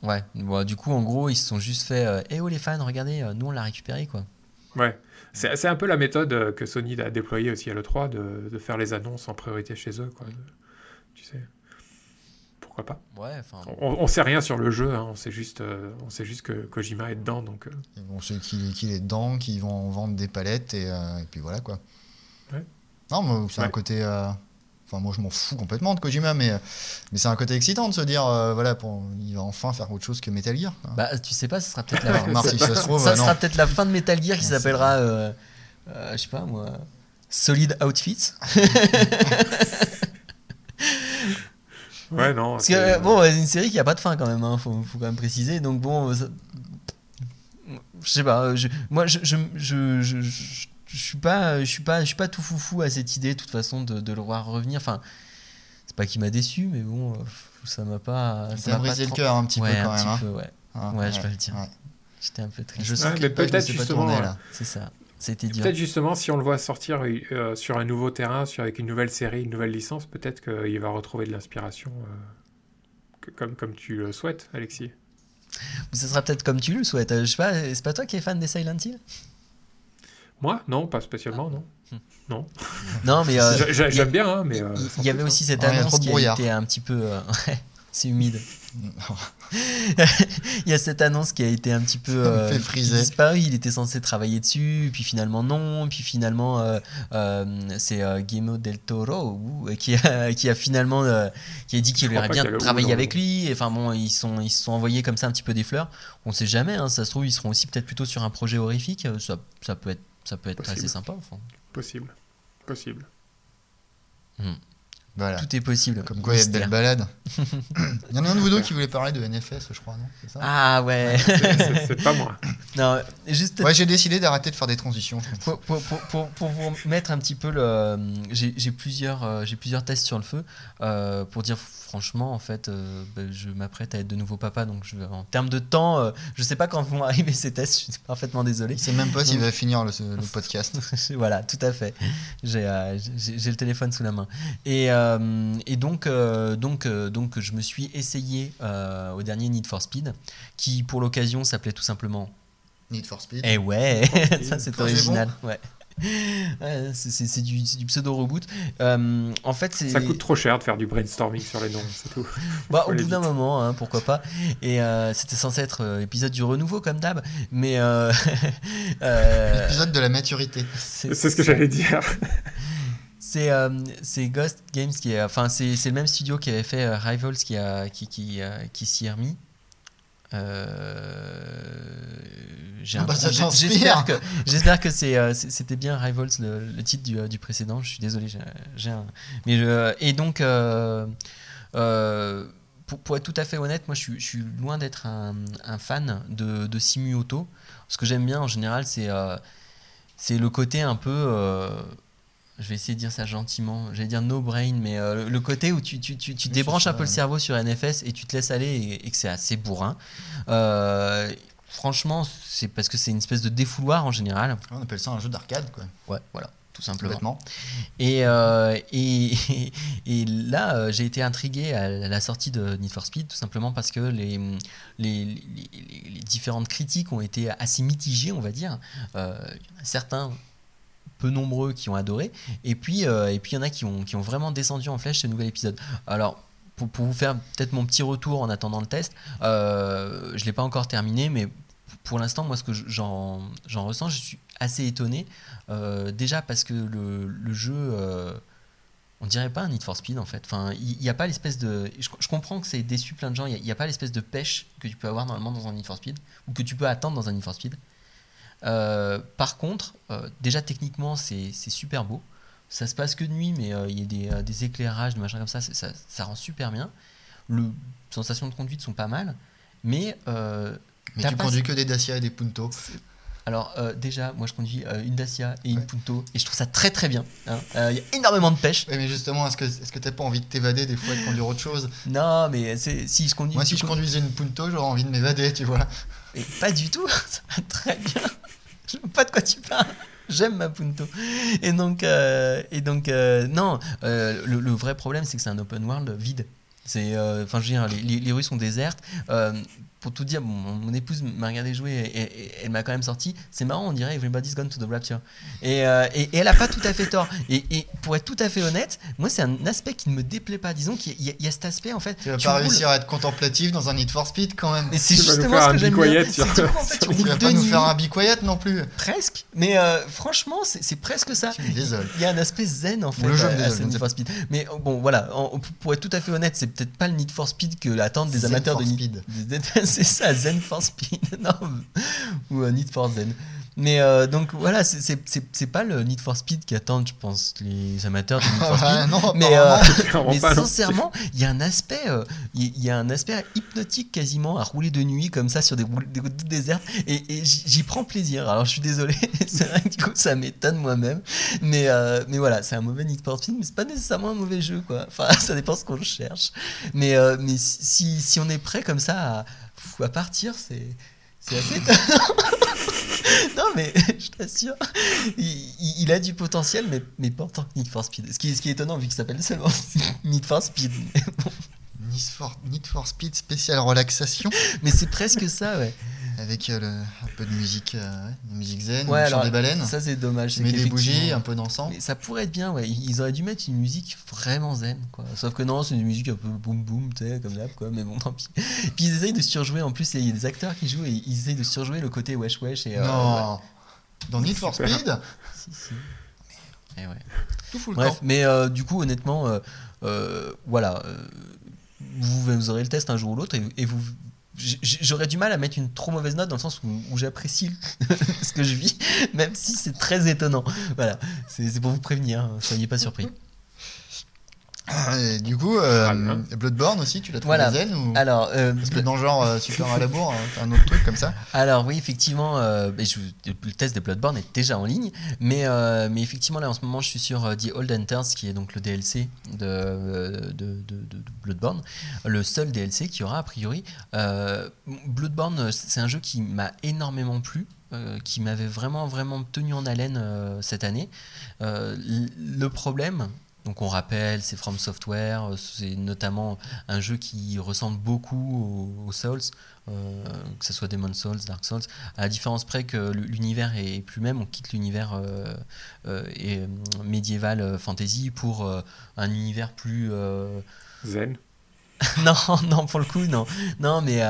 Ouais, bon, du coup en gros ils se sont juste fait euh, Eh oh les fans regardez nous on l'a récupéré quoi. Ouais, c'est c'est un peu la méthode que Sony a déployée aussi à l'E3 de, de faire les annonces en priorité chez eux, quoi. de- tu sais, pourquoi pas. Ouais, enfin. On, on sait rien sur le jeu, hein, on sait juste, euh, on sait juste que Kojima est dedans, donc. euh, On sait qu'il est dedans, qu'ils vont en vendre des palettes et, euh, et puis voilà quoi. Ouais. Non, mais c'est un côté. euh, Enfin, moi je m'en fous complètement de Kojima, mais, mais c'est un côté excitant de se dire, euh, voilà, pour, il va enfin faire autre chose que Metal Gear. quoi. Bah, tu sais pas, ce sera peut-être la, si ça se trouve, ça non. sera peut-être la fin de Metal Gear qui s'appellera, euh, euh, je sais pas moi, Solid Outfits. Ouais, non. Parce c'est- que euh, bon, c'est une série qui a pas de fin quand même, hein, faut, faut quand même préciser. Donc bon, ça- je sais pas. euh, je- moi, je, je, je, je, je- je suis pas, je suis pas, je suis pas tout foufou à cette idée, de toute façon, de, de le voir revenir. Enfin, c'est pas qu'il m'a déçu, mais bon, euh, ça m'a pas. Ça m'a pas brisé le cœur un petit ouais, peu quand un même. petit hein. peu, ouais. Ah, Ouais, je vais le dire. ouais. J'étais un peu triste. Je sais Ouais, que mais peut-être justement, tourné, ouais. là. C'est ça. C'était. Peut-être justement, si on le voit sortir euh, sur un nouveau terrain, sur, avec une nouvelle série, une nouvelle licence, peut-être qu'il va retrouver de l'inspiration, euh, que- comme, comme tu le souhaites, Alexis. Ou ça sera peut-être comme tu le souhaites. Euh, Je sais pas, c'est pas toi qui es fan des Silent Hill? Moi, non, pas spécialement, non. Hmm. Non. Non, mais euh, J'aime bien, hein, mais. il y avait aussi cette Ouais, annonce de qui été un petit peu. c'est humide. il y a cette annonce qui a été un petit peu Ça me euh, fait friser. Il était censé travailler dessus, puis finalement non, puis finalement euh, euh, c'est euh, Guillermo del Toro qui a qui a finalement euh, qui a dit qu'il aurait bien travaillé avec lui. Enfin bon, ils sont ils se sont envoyés comme ça un petit peu des fleurs. On sait jamais. hein, ça se trouve ils seront aussi peut-être plutôt sur un projet horrifique. Ça ça peut être ça peut être Possible. assez sympa. Enfin, Possible. Possible. Voilà. tout est possible. Comme quoi, il y a de belles balades. Il y en a un de vous deux qui voulait parler de NFS, je crois, non? C'est ça? Ah ouais. C'est- C'est c'est pas moi. non, juste Ouais, j'ai décidé d'arrêter de faire des transitions. pour, pour, pour, pour, pour vous mettre un petit peu le. J'ai j'ai plusieurs, euh, j'ai plusieurs tests sur le feu euh, pour dire franchement, en fait, euh, ben, je m'apprête à être de nouveau papa, donc je, en termes de temps, euh, je sais pas quand vont arriver ces tests, je suis parfaitement désolé. Sait même pas s'il va finir le, le podcast. voilà, tout à fait. J'ai euh, j'ai- j'ai le téléphone sous la main. Et, euh, et donc, euh, donc, euh, donc, je me suis essayé euh, au dernier Need for Speed, qui pour l'occasion s'appelait tout simplement Need for Speed. Eh ouais, ça c'est original. Ouais. Ouais, c'est- du, pseudo-reboot. Euh, en fait. Ça coûte trop cher de faire du brainstorming sur les noms, c'est tout. Bah, au bout d'un moment, hein, pourquoi pas. Et euh, c'était censé être euh, épisode du renouveau, comme d'hab. Mais. euh, euh, Épisode de la maturité. C'est ce que j'allais dire. C'est euh, Ghost Games qui est. Enfin, c'est le même studio qui avait fait euh, Rivals qui, a, qui, qui, euh, qui s'y est remis. Euh, j'ai Ah bah. J'espère que, j'espère que c'était bien Rivals le, le titre du, du précédent. Je suis désolé, j'ai, un. Mais je- et donc, pour, pour être tout à fait honnête, moi je suis, je suis loin d'être un, un fan de, de Simu Auto. Ce que j'aime bien en général, c'est, c'est le côté un peu. Je vais essayer de dire ça gentiment. J'allais dire no brain, mais euh, le- côté où tu, tu, tu, tu Oui, débranches un peu le cerveau sur NFS et tu te laisses aller et, et que c'est assez bourrin. Euh, franchement, c'est parce que c'est une espèce de défouloir en général. On appelle ça un jeu d'arcade, quoi. Ouais, voilà, tout simplement. Et, euh, et, et là, j'ai été intrigué à la sortie de Need for Speed, tout simplement parce que les, les, les- les- les différentes critiques ont été assez mitigées, on va dire. Euh, certains, nombreux, qui ont adoré, et puis euh, et puis il y en a qui ont, qui ont vraiment descendu en flèche ce nouvel épisode. Alors, pour, pour vous faire peut-être mon petit retour en attendant le test, euh, je ne l'ai pas encore terminé, mais pour l'instant, moi, ce que j'en ressens, je suis assez étonné. Euh, déjà parce que le, le jeu, on dirait pas un Need for Speed en fait. Enfin, il n'y a pas l'espèce de. Je, je comprends que c'est déçu plein de gens. Il n'y a, pas l'espèce de pêche que tu peux avoir normalement dans un Need for Speed ou que tu peux attendre dans un Need for Speed. Euh, par contre, euh, déjà techniquement, c'est super beau. Ça se passe que de nuit, mais euh, il y a des, des éclairages, des machins comme ça, ça, ça rend super bien. Le sensations de conduite sont pas mal, mais Mais tu conduis que des Dacia et des Punto. alors déjà, moi je conduis une Dacia et une Ouais. Punto et je trouve ça très très bien. hein. Il y a énormément de pêche. Mais justement, est-ce que est-ce que t'as pas envie de t'évader des fois et de conduire autre chose? Non, mais si je conduis. Moi, si si je con- conduisais une Punto, j'aurais envie de m'évader, tu vois. Mais pas du tout, ça va très bien. Je sais pas de quoi tu parles. J'aime ma Punto. Et donc, euh, et donc euh, non, euh, le, vrai problème, c'est que c'est un open world vide. C'est, enfin, je veux dire, les rues sont désertes. Pour tout dire, mon, mon épouse m'a regardé jouer et, et- et elle m'a quand même sorti. C'est marrant, on dirait Everybody's Gone to the Rapture. Et, euh, et- et elle a pas tout à fait tort. Et, et pour être tout à fait honnête, moi, c'est un aspect qui ne me déplaît pas. Disons qu'il y, a- il y a cet aspect, en fait. Tu vas tu pas roules- réussir à être contemplatif dans un Need for Speed quand même. Mais c'est justement ce que j'aime bien. Sur- que du coup, en fait, tu vas pas nous nuit. faire un Be Quiet non plus. Presque, mais euh, franchement, c'est presque ça. Désoles. Il y a un aspect zen en fait le jeu me à- à Need for Speed. Mais euh, bon, voilà, en- pour être tout à fait honnête, c'est peut-être pas le Need for Speed que attendent des amateurs de Speed. Need. des- C'est ça, Zen for Speed, non, ou euh, Need for Zen. Mais euh, donc voilà, c'est- c'est c'est- c'est pas le Need for Speed qui attendent, je pense, les amateurs de Need for Speed. Ah, non, Mais, euh, mais sincèrement, il y a un aspect, euh, il y a un aspect hypnotique quasiment à rouler de nuit comme ça sur des routes, désertes et, et j'y j'y prends plaisir. Alors je suis désolé, c'est vrai que du coup ça m'étonne moi-même, mais euh, mais voilà, c'est un mauvais Need for Speed, mais c'est pas nécessairement un mauvais jeu quoi. Enfin ça dépend ce qu'on cherche. Mais euh, mais si, si on est prêt comme ça à, à partir, c'est assez étonnant. non mais je t'assure, il, a du potentiel, mais, mais pas en tant que Need for Speed. Ce qui, ce qui est étonnant vu qu'il s'appelle seulement Need for Speed. Bon. Need for, Need for Speed spécial relaxation Mais c'est presque ça, ouais. Avec euh, le- un peu de musique, euh, musique zen, Ouais, alors, des baleines. Ça c'est dommage. Mets des bougies, un peu d'encens. Mais ça pourrait être bien, ouais. Ils auraient dû mettre une musique vraiment zen, quoi. Sauf que non, c'est une musique un peu boum boum, tu sais, comme d'hab, quoi. Mais bon, tant pis. Puis ils essayent de surjouer. En plus, il y a des acteurs qui jouent et ils essayent de surjouer le côté wesh wesh. Et, euh, ouais. non, dans Need for. Speed, Si, si. Et ouais. tout fout le Bref, camp. mais euh, du coup, honnêtement, euh, euh, voilà. euh, vous, vous aurez le test un jour ou l'autre et, et vous. J'aurais du mal à mettre une trop mauvaise note dans le sens où, où j'apprécie ce que je vis, même si c'est très étonnant. Voilà, c'est c'est pour vous prévenir, hein, soyez pas surpris. Et du coup, euh, Voilà. Bloodborne aussi, tu l'as trouvé Voilà. zen ou... Alors, euh, Parce que dans genre euh, super à la bourre, un autre truc comme ça. Alors oui, effectivement, euh, je- le test de Bloodborne est déjà en ligne, mais, euh, mais effectivement là en ce moment je suis sur euh, The Old Hunters qui est donc le DLC de, euh, de, de- de- de Bloodborne, le seul DLC qui aura a priori. Euh, Bloodborne c'est un jeu qui m'a énormément plu. euh, qui m'avait vraiment vraiment tenu en haleine euh, cette année. Euh, le problème, donc on rappelle, c'est From Software, euh, c'est notamment un jeu qui ressemble beaucoup aux, aux Souls, euh, que ce soit Demon Souls, Dark Souls, à la différence près que l'univers est plus même, on quitte l'univers euh, médiéval fantasy pour un univers plus... Zen. non, non, pour le coup, non. Non, mais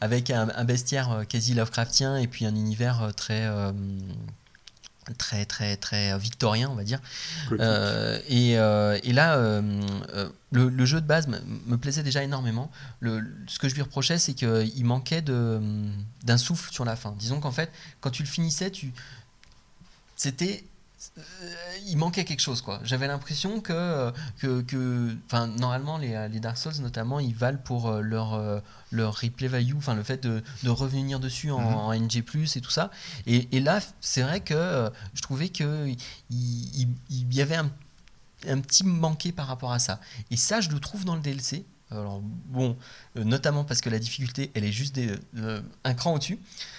avec un, un bestiaire quasi Lovecraftien et puis un univers très... euh, très très très victorien on va dire euh, et, euh, et là, euh, euh, le, le jeu de base me, plaisait déjà énormément. Le, ce que je lui reprochais, c'est qu'il manquait d'un souffle sur la fin. Disons qu'en fait, quand tu le finissais, tu c'était euh, il manquait quelque chose quoi. J'avais l'impression que que, que- enfin normalement les, les Dark Souls notamment ils valent pour euh, leur euh, leur replay value enfin le fait de, de revenir dessus en, Mhm. en NG+ et tout ça. Et, et là c'est vrai que euh, je trouvais que il, il- il y avait un, un petit manqué par rapport à ça. Et ça je le trouve dans le DLC alors bon euh, notamment parce que la difficulté elle est juste des, euh, un cran au-dessus. euh,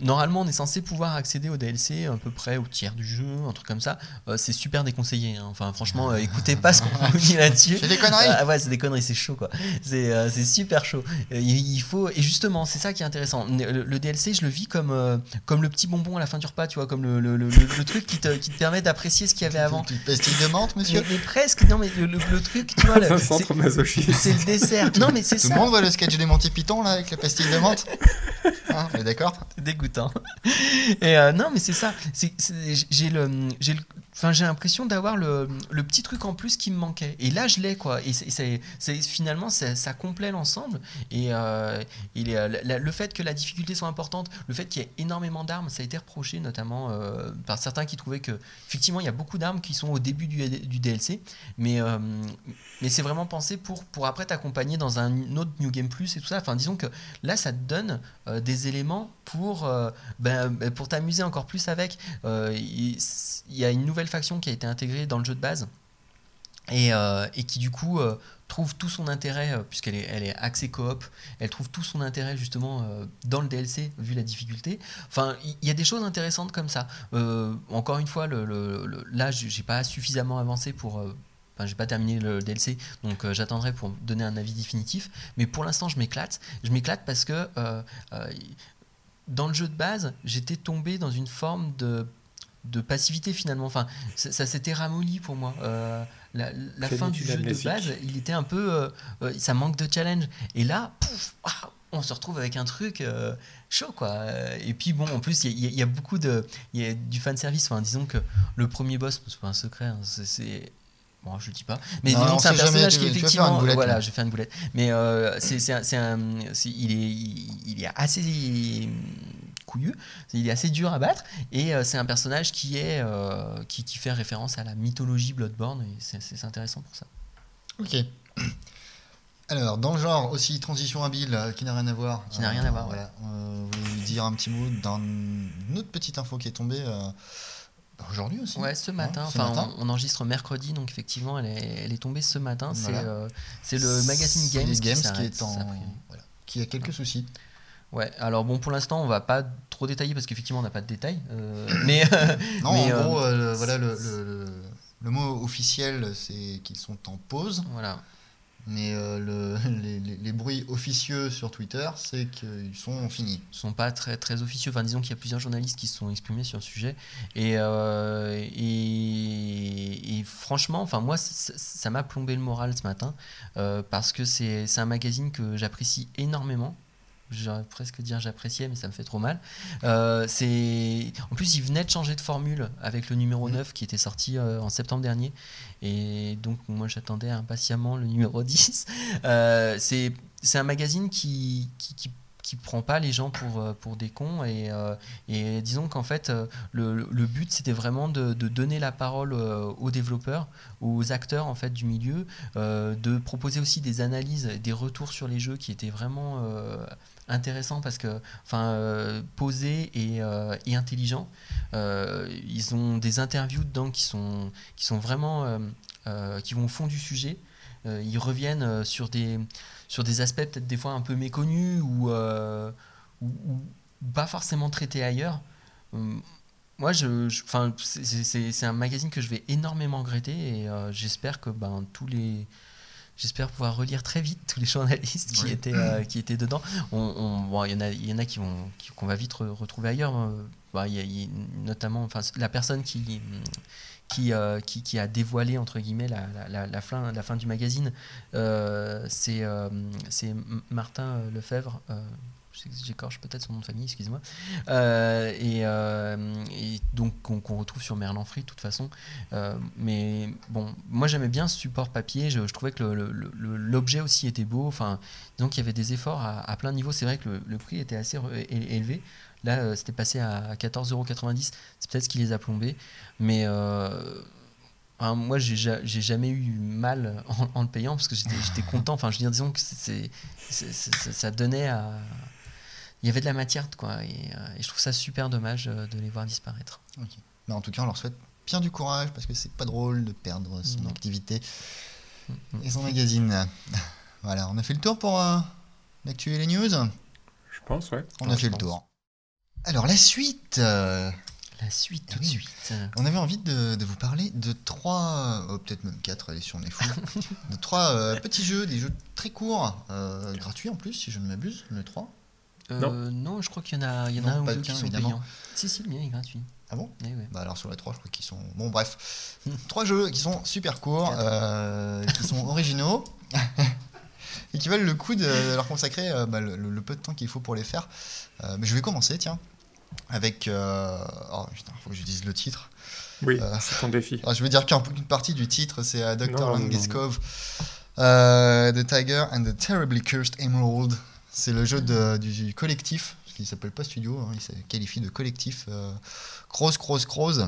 normalement, on est censé pouvoir accéder au DLC à peu près au tiers du jeu, un truc comme ça. Euh, c'est super déconseillé. hein. Enfin, franchement, euh, écoutez pas ce qu'on vous dit là-dessus. C'est des conneries Ah ouais, c'est des conneries, c'est chaud quoi. C'est euh, c'est super chaud. Euh, il, faut et justement, c'est ça qui est intéressant. Le, le DLC, je le vis comme euh, comme le petit bonbon à la fin du repas, tu vois, comme le, le, le- truc qui te, qui te permet d'apprécier ce qu'il y avait avant. Une petite pastille de menthe, monsieur Mais, mais presque, non mais le, le- le truc, tu vois, c'est centre masochiste. c'est le dessert. Non mais c'est Tout ça. le monde voit le sketch des Monty Python là avec la pastille de menthe Hein, d'accord? Dégoûtant. Et euh, non, mais c'est ça. J'ai le- enfin, j'ai l'impression d'avoir le, petit truc en plus qui me manquait. Et là, je l'ai quoi. Et finalement, ça, complète l'ensemble. Et, euh, la- le fait que la difficulté soit importante, le fait qu'il y ait énormément d'armes, ça a été reproché notamment euh, par certains qui trouvaient que effectivement, il y a beaucoup d'armes qui sont au début du, DLC, mais euh, c'est vraiment pensé pour après t'accompagner dans un autre New Game Plus et tout ça. Enfin, disons que là, ça te donne euh, des éléments pour, euh, ben, ben, pour t'amuser encore plus avec. Euh, il y a une nouvelle faction qui a été intégrée dans le jeu de base et, euh, qui du coup euh, trouve tout son intérêt, euh, puisqu'elle est, elle est axée coop, elle trouve tout son intérêt justement dans le DLC vu la difficulté. Enfin, il y, a des choses intéressantes comme ça. Encore une fois, le, là, j'ai pas suffisamment avancé pour... Enfin, j'ai pas terminé le DLC, donc j'attendrai pour donner un avis définitif. Mais pour l'instant, je m'éclate. Je m'éclate parce que dans le jeu de base, j'étais tombé dans une forme de, de passivité finalement. Enfin, ça, ça s'était ramolli pour moi. Euh, la la fin du jeu de base, il était un peu. euh, euh, ça manque de challenge. Et là, pouf, ah, on se retrouve avec un truc euh, chaud quoi. Et puis bon, en plus, il y, a- il y a beaucoup de. Il y a du fanservice. Enfin, disons que le premier boss, c'est pas un secret, hein, c'est-. Bon, je le dis pas. Mais Non, disons que c'est un personnage qui effectivement. boulette, voilà, là. je fais une boulette. Mais euh, c'est il, est, il, il est assez couillu, il est assez dur à battre et euh, c'est un personnage qui est euh, qui, qui fait référence à la mythologie Bloodborne et c'est- intéressant pour ça. Ok. Alors, dans le genre aussi, transition habile, euh, qui n'a rien à voir. Qui n'a rien à voir, Voilà. Euh, vous dire un petit mot d'une autre petite info qui est tombée euh, aujourd'hui aussi Ouais, ce matin, ce enfin matin. On, on enregistre mercredi donc effectivement elle est, elle est tombée ce matin. Voilà. C'est le magazine Games, qui, est en. voilà, qui a quelques soucis. Ouais, alors bon pour l'instant on va pas trop détailler parce qu'effectivement on n'a pas de détails. euh, mais Non, Mais, en euh, gros, euh, le- voilà, le, le- mot officiel, c'est qu'ils sont en pause. voilà. Mais euh, le- les, les- les bruits officieux sur Twitter, c'est qu'ils sont finis. sont pas très très officieux. Enfin, disons qu'il y a plusieurs journalistes qui se sont exprimés sur le sujet. Et, euh, et, et franchement, enfin moi, ça m'a plombé le moral ce matin euh, parce que c'est un magazine que j'apprécie énormément. J'aurais presque dire j'appréciais, mais ça me fait trop mal. Euh, c'est en plus, il venait de changer de formule avec le numéro 9 qui était sorti euh, en septembre dernier. Et donc, moi, j'attendais impatiemment le numéro 10. Euh, c'est c'est un magazine qui, qui, qui qui prend pas les gens pour, euh, pour des cons et, euh, et disons qu'en fait le, le but c'était vraiment de, de donner la parole aux développeurs aux acteurs en fait du milieu euh, de proposer aussi des analyses des retours sur les jeux qui étaient vraiment euh, intéressants parce que enfin euh, posés et, euh, et intelligents Euh, ils ont des interviews dedans qui sont qui sont vraiment qui vont au fond du sujet ils reviennent sur des sur des aspects peut-être des fois un peu méconnus ou, pas forcément traités ailleurs. Moi, je, je- c'est- un magazine que je vais énormément regretter et j'espère que ben, tous les. J'espère pouvoir relire très vite tous les journalistes qui, Oui. étaient, euh, qui étaient dedans. On, on- bon, il y en a, il y en a qui vont, qu'on va vite re- retrouver ailleurs. Euh, bah, il y a- il y a notamment, enfin, la personne qui, qui, euh, qui, qui a dévoilé entre guillemets la, la, la, fin, la fin du magazine, euh, c'est euh, Martin Lefebvre. J'écorche peut-être son nom de famille, excuse-moi. Euh, et, euh, et donc qu'on retrouve sur Merlan Free de toute façon. Euh, mais bon, moi j'aimais bien ce support papier. Je, trouvais que l'objet aussi était beau. Enfin, donc il y avait des efforts à, plein de niveaux. C'est vrai que le, prix était assez élevé. Là, c'était passé à 14,90€. C'est peut-être ce qui les a plombés. Mais moi, j'ai ja- j'ai jamais eu mal en, le payant parce que j'étais content. Enfin, je veux dire, disons que ça donnait à. Il y avait de la matière, quoi. Et, euh, et je trouve ça super dommage euh, de les voir disparaître. Mais en tout cas, on leur souhaite bien du courage parce que c'est pas drôle de perdre son Non. activité Mm, et son magazine. Voilà, on a fait le tour pour euh, l'actu et les news? Je pense, ouais. On Ouais, a fait le tour. Alors, la suite. euh, La suite, tout Ah de oui. suite. on avait envie de, de vous parler de trois, oh, peut-être même quatre, allez, si on est fou, de trois euh, petits jeux, des jeux très courts, euh, gratuits en plus, si je ne m'abuse, le 3. Euh, non. je crois qu'il y en a, il y en Non, a un ou pas deux qui sont évidemment. payants. Si, si, le mien est gratuit. Ah bon Eh ouais. Bah alors sur les trois, je crois qu'ils sont. Bon, bref. trois jeux qui sont super courts, euh, qui sont originaux, et qui valent le coup de leur consacrer euh, bah, le, le peu de temps qu'il faut pour les faire. Euh, mais je vais commencer, tiens, avec. euh, Oh putain, faut que je dise le titre. Oui, Euh, c'est ton défi. Alors, je veux dire qu'une partie du titre, c'est euh, Dr. Langeskov, euh, The Tiger and the Terribly Cursed Emerald. C'est le jeu de- du collectif, qui ne s'appelle pas studio, hein, il se qualifie de collectif euh, Cross Cross Cross,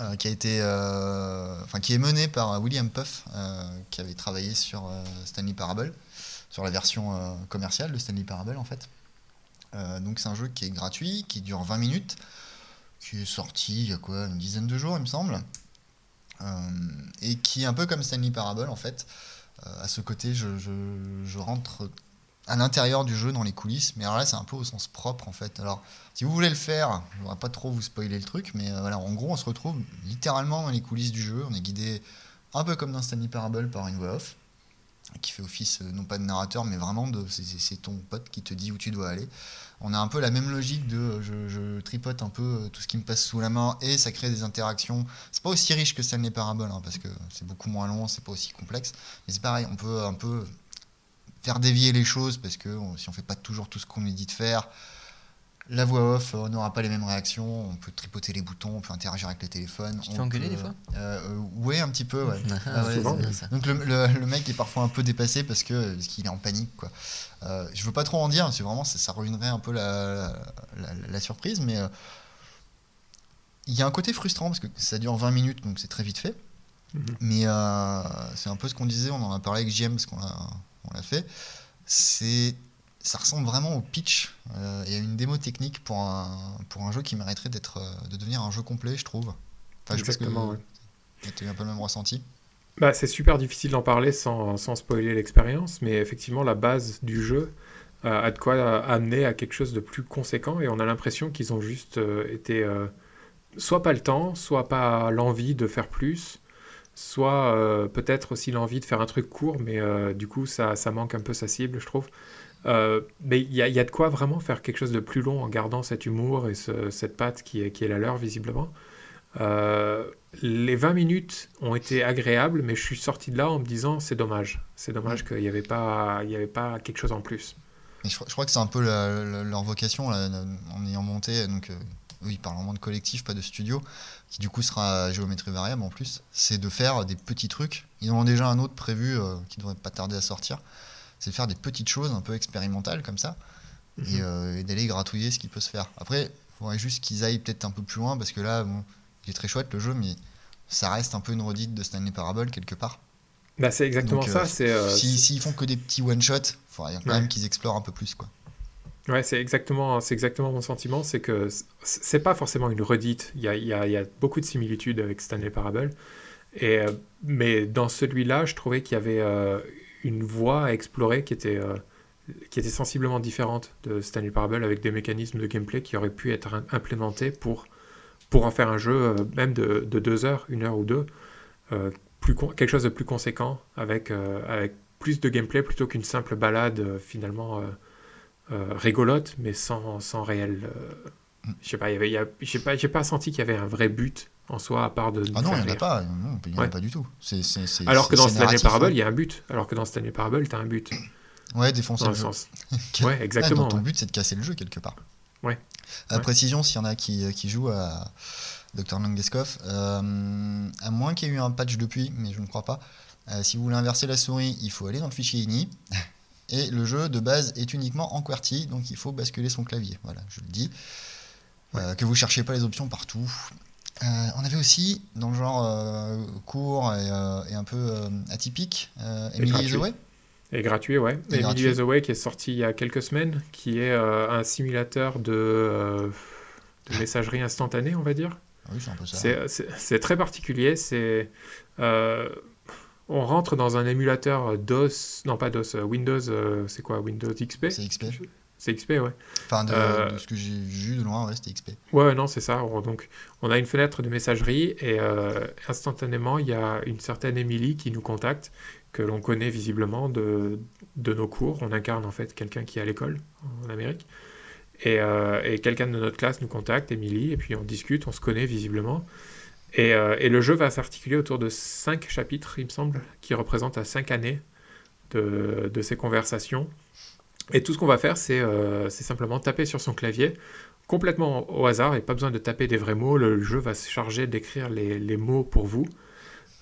euh, qui a été, euh, qui est mené par William Puff, euh, qui avait travaillé sur euh, Stanley Parable, sur la version euh, commerciale de Stanley Parable en fait. Euh, donc c'est un jeu qui est gratuit, qui dure 20 minutes, qui est sorti il y a quoi, une dizaine de jours il me semble. Euh, et qui est un peu comme Stanley Parable en fait. Euh, à ce côté, je- je rentre à l'intérieur du jeu, dans les coulisses, mais alors là, c'est un peu au sens propre en fait. Alors, si vous voulez le faire, je ne voudrais pas trop vous spoiler le truc, mais euh, voilà, en gros, on se retrouve littéralement dans les coulisses du jeu. On est guidé un peu comme dans Stanley Parable par une voix off, qui fait office euh, non pas de narrateur, mais vraiment de c'est ton pote qui te dit où tu dois aller. On a un peu la même logique de je, je, tripote un peu euh, tout ce qui me passe sous la main et ça crée des interactions. C'est pas aussi riche que Stanley Parable hein, parce que c'est beaucoup moins long, c'est pas aussi complexe, mais c'est pareil, on peut un peu faire dévier les choses parce que si on fait pas toujours tout ce qu'on nous dit de faire, la voix off, on n'aura pas les mêmes réactions, on peut tripoter les boutons, on peut interagir avec le téléphone. Tu te fais engueuler des fois? euh, euh, Oui, un petit peu, ouais. Ah ouais, Donc le, le, mec est parfois un peu dépassé parce que parce qu'il est en panique, quoi. Euh, je veux pas trop en dire, parce que vraiment ça, ça ruinerait un peu la, la, la, surprise, mais euh, il y a un côté frustrant parce que ça dure 20 minutes, donc c'est très vite fait. Mm -hmm. Mais c'est un peu ce qu'on disait, on en a parlé avec JM parce qu'on l'a fait. C'est ça ressemble vraiment au pitch euh, et à une démo technique pour un, pour un jeu qui mériterait d'être euh, de devenir un jeu complet, je trouve. Enfin, Exactement, je pense que tu as un peu le même ressenti. Bah, c'est super difficile d'en parler sans, sans spoiler l'expérience, mais effectivement, la base du jeu euh, a de quoi amener à quelque chose de plus conséquent et on a l'impression qu'ils ont juste euh, été euh, soit pas le temps, soit pas l'envie de faire plus, soit euh, peut-être aussi l'envie de faire un truc court, mais du coup, ça, ça manque un peu sa cible, je trouve. Euh, mais il y, y, a de quoi vraiment faire quelque chose de plus long en gardant cet humour et ce, cette patte qui est, qui est la leur, visiblement. Euh, les 20 minutes ont été agréables, mais je suis sorti de là en me disant c'est dommage. C'est dommage qu'il n'y avait, pas, il y avait pas quelque chose en plus. Je, je crois que c'est un peu la, la, leur vocation là, en ayant monté. Donc, oui, ils parlent vraiment de collectif, pas de studio, qui du coup sera géométrie variable en plus. C'est de faire des petits trucs. Ils en ont déjà un autre prévu euh, qui devrait pas tarder à sortir c'est de faire des petites choses un peu expérimentales comme ça et, euh, et d'aller gratouiller ce qui peut se faire. Après, il faudrait juste qu'ils aillent peut-être un peu plus loin parce que là, bon, il est très chouette le jeu, mais ça reste un peu une redite de Stanley Parable quelque part. Bah, c'est exactement Donc, ça. euh, c'est euh, S'ils si, font que des petits one-shots, il faudrait quand Ouais. même qu'ils explorent un peu plus. Quoi. Ouais, c'est exactement, c'est exactement mon sentiment. C'est que c'est pas forcément une redite. Il y a, y, a, beaucoup de similitudes avec Stanley Parable. Et, euh, mais dans celui-là, je trouvais qu'il y avait euh, une voie à explorer qui était, euh, qui était sensiblement différente de Stanley Parable avec des mécanismes de gameplay qui auraient pu être implémentés pour, pour en faire un jeu même de, de, deux heures, une heure ou deux, plus quelque chose de plus conséquent avec, avec plus de gameplay plutôt qu'une simple balade finalement rigolote mais sans, sans réel. je sais pas, y j'ai pas, senti qu'il y avait un vrai but en soi, à part de. Ah non, il n'y en a pas, non, il y en a ouais. pas du tout. C est, c est, c Alors que dans Stanley Parable, il y a un but. Alors que dans Stanley Parable, tu as un but. Ouais, défoncer dans le, le jeu. sens. ouais, exactement. Ton but, c'est de casser le jeu quelque part. Ouais. À ouais. précision, s'il y en a qui, qui jouent à Dr. Langeskov, euh, à moins qu'il y ait eu un patch depuis, mais je ne crois pas, euh, si vous voulez inverser la souris, il faut aller dans le fichier INI. Et le jeu de base est uniquement en QWERTY, donc il faut basculer son clavier. Voilà, je le dis. Euh, que vous cherchez pas les options partout. Euh, on avait aussi, dans le genre euh, court et, et, un peu atypique, Emily is Away. Et gratuit, ouais. Et Emily is Away qui est sorti il y a quelques semaines, qui est un simulateur de, de, messagerie instantanée, on va dire. Oui, c'est un peu ça. C'est très particulier. C'est euh, on rentre dans un émulateur DOS, non pas DOS, Windows, c'est quoi Windows XP C'est XP. C'est XP, ouais. Enfin, de, euh, de ce que j'ai vu de loin, ouais, c'était XP. Ouais, non, c'est ça. Donc, on a une fenêtre de messagerie et euh, instantanément, il y a une certaine Émilie qui nous contacte, que l'on connaît visiblement de, de nos cours. On incarne en fait quelqu'un qui est à l'école en Amérique. Et, euh, et quelqu'un de notre classe nous contacte, Émilie, et puis on discute, on se connaît visiblement. Et, euh, et le jeu va s'articuler autour de cinq chapitres, il me semble, qui représentent à cinq années de, ces conversations. Et tout ce qu'on va faire, c'est euh, simplement taper sur son clavier, complètement au hasard, et pas besoin de taper des vrais mots. Le, jeu va se charger d'écrire les, mots pour vous.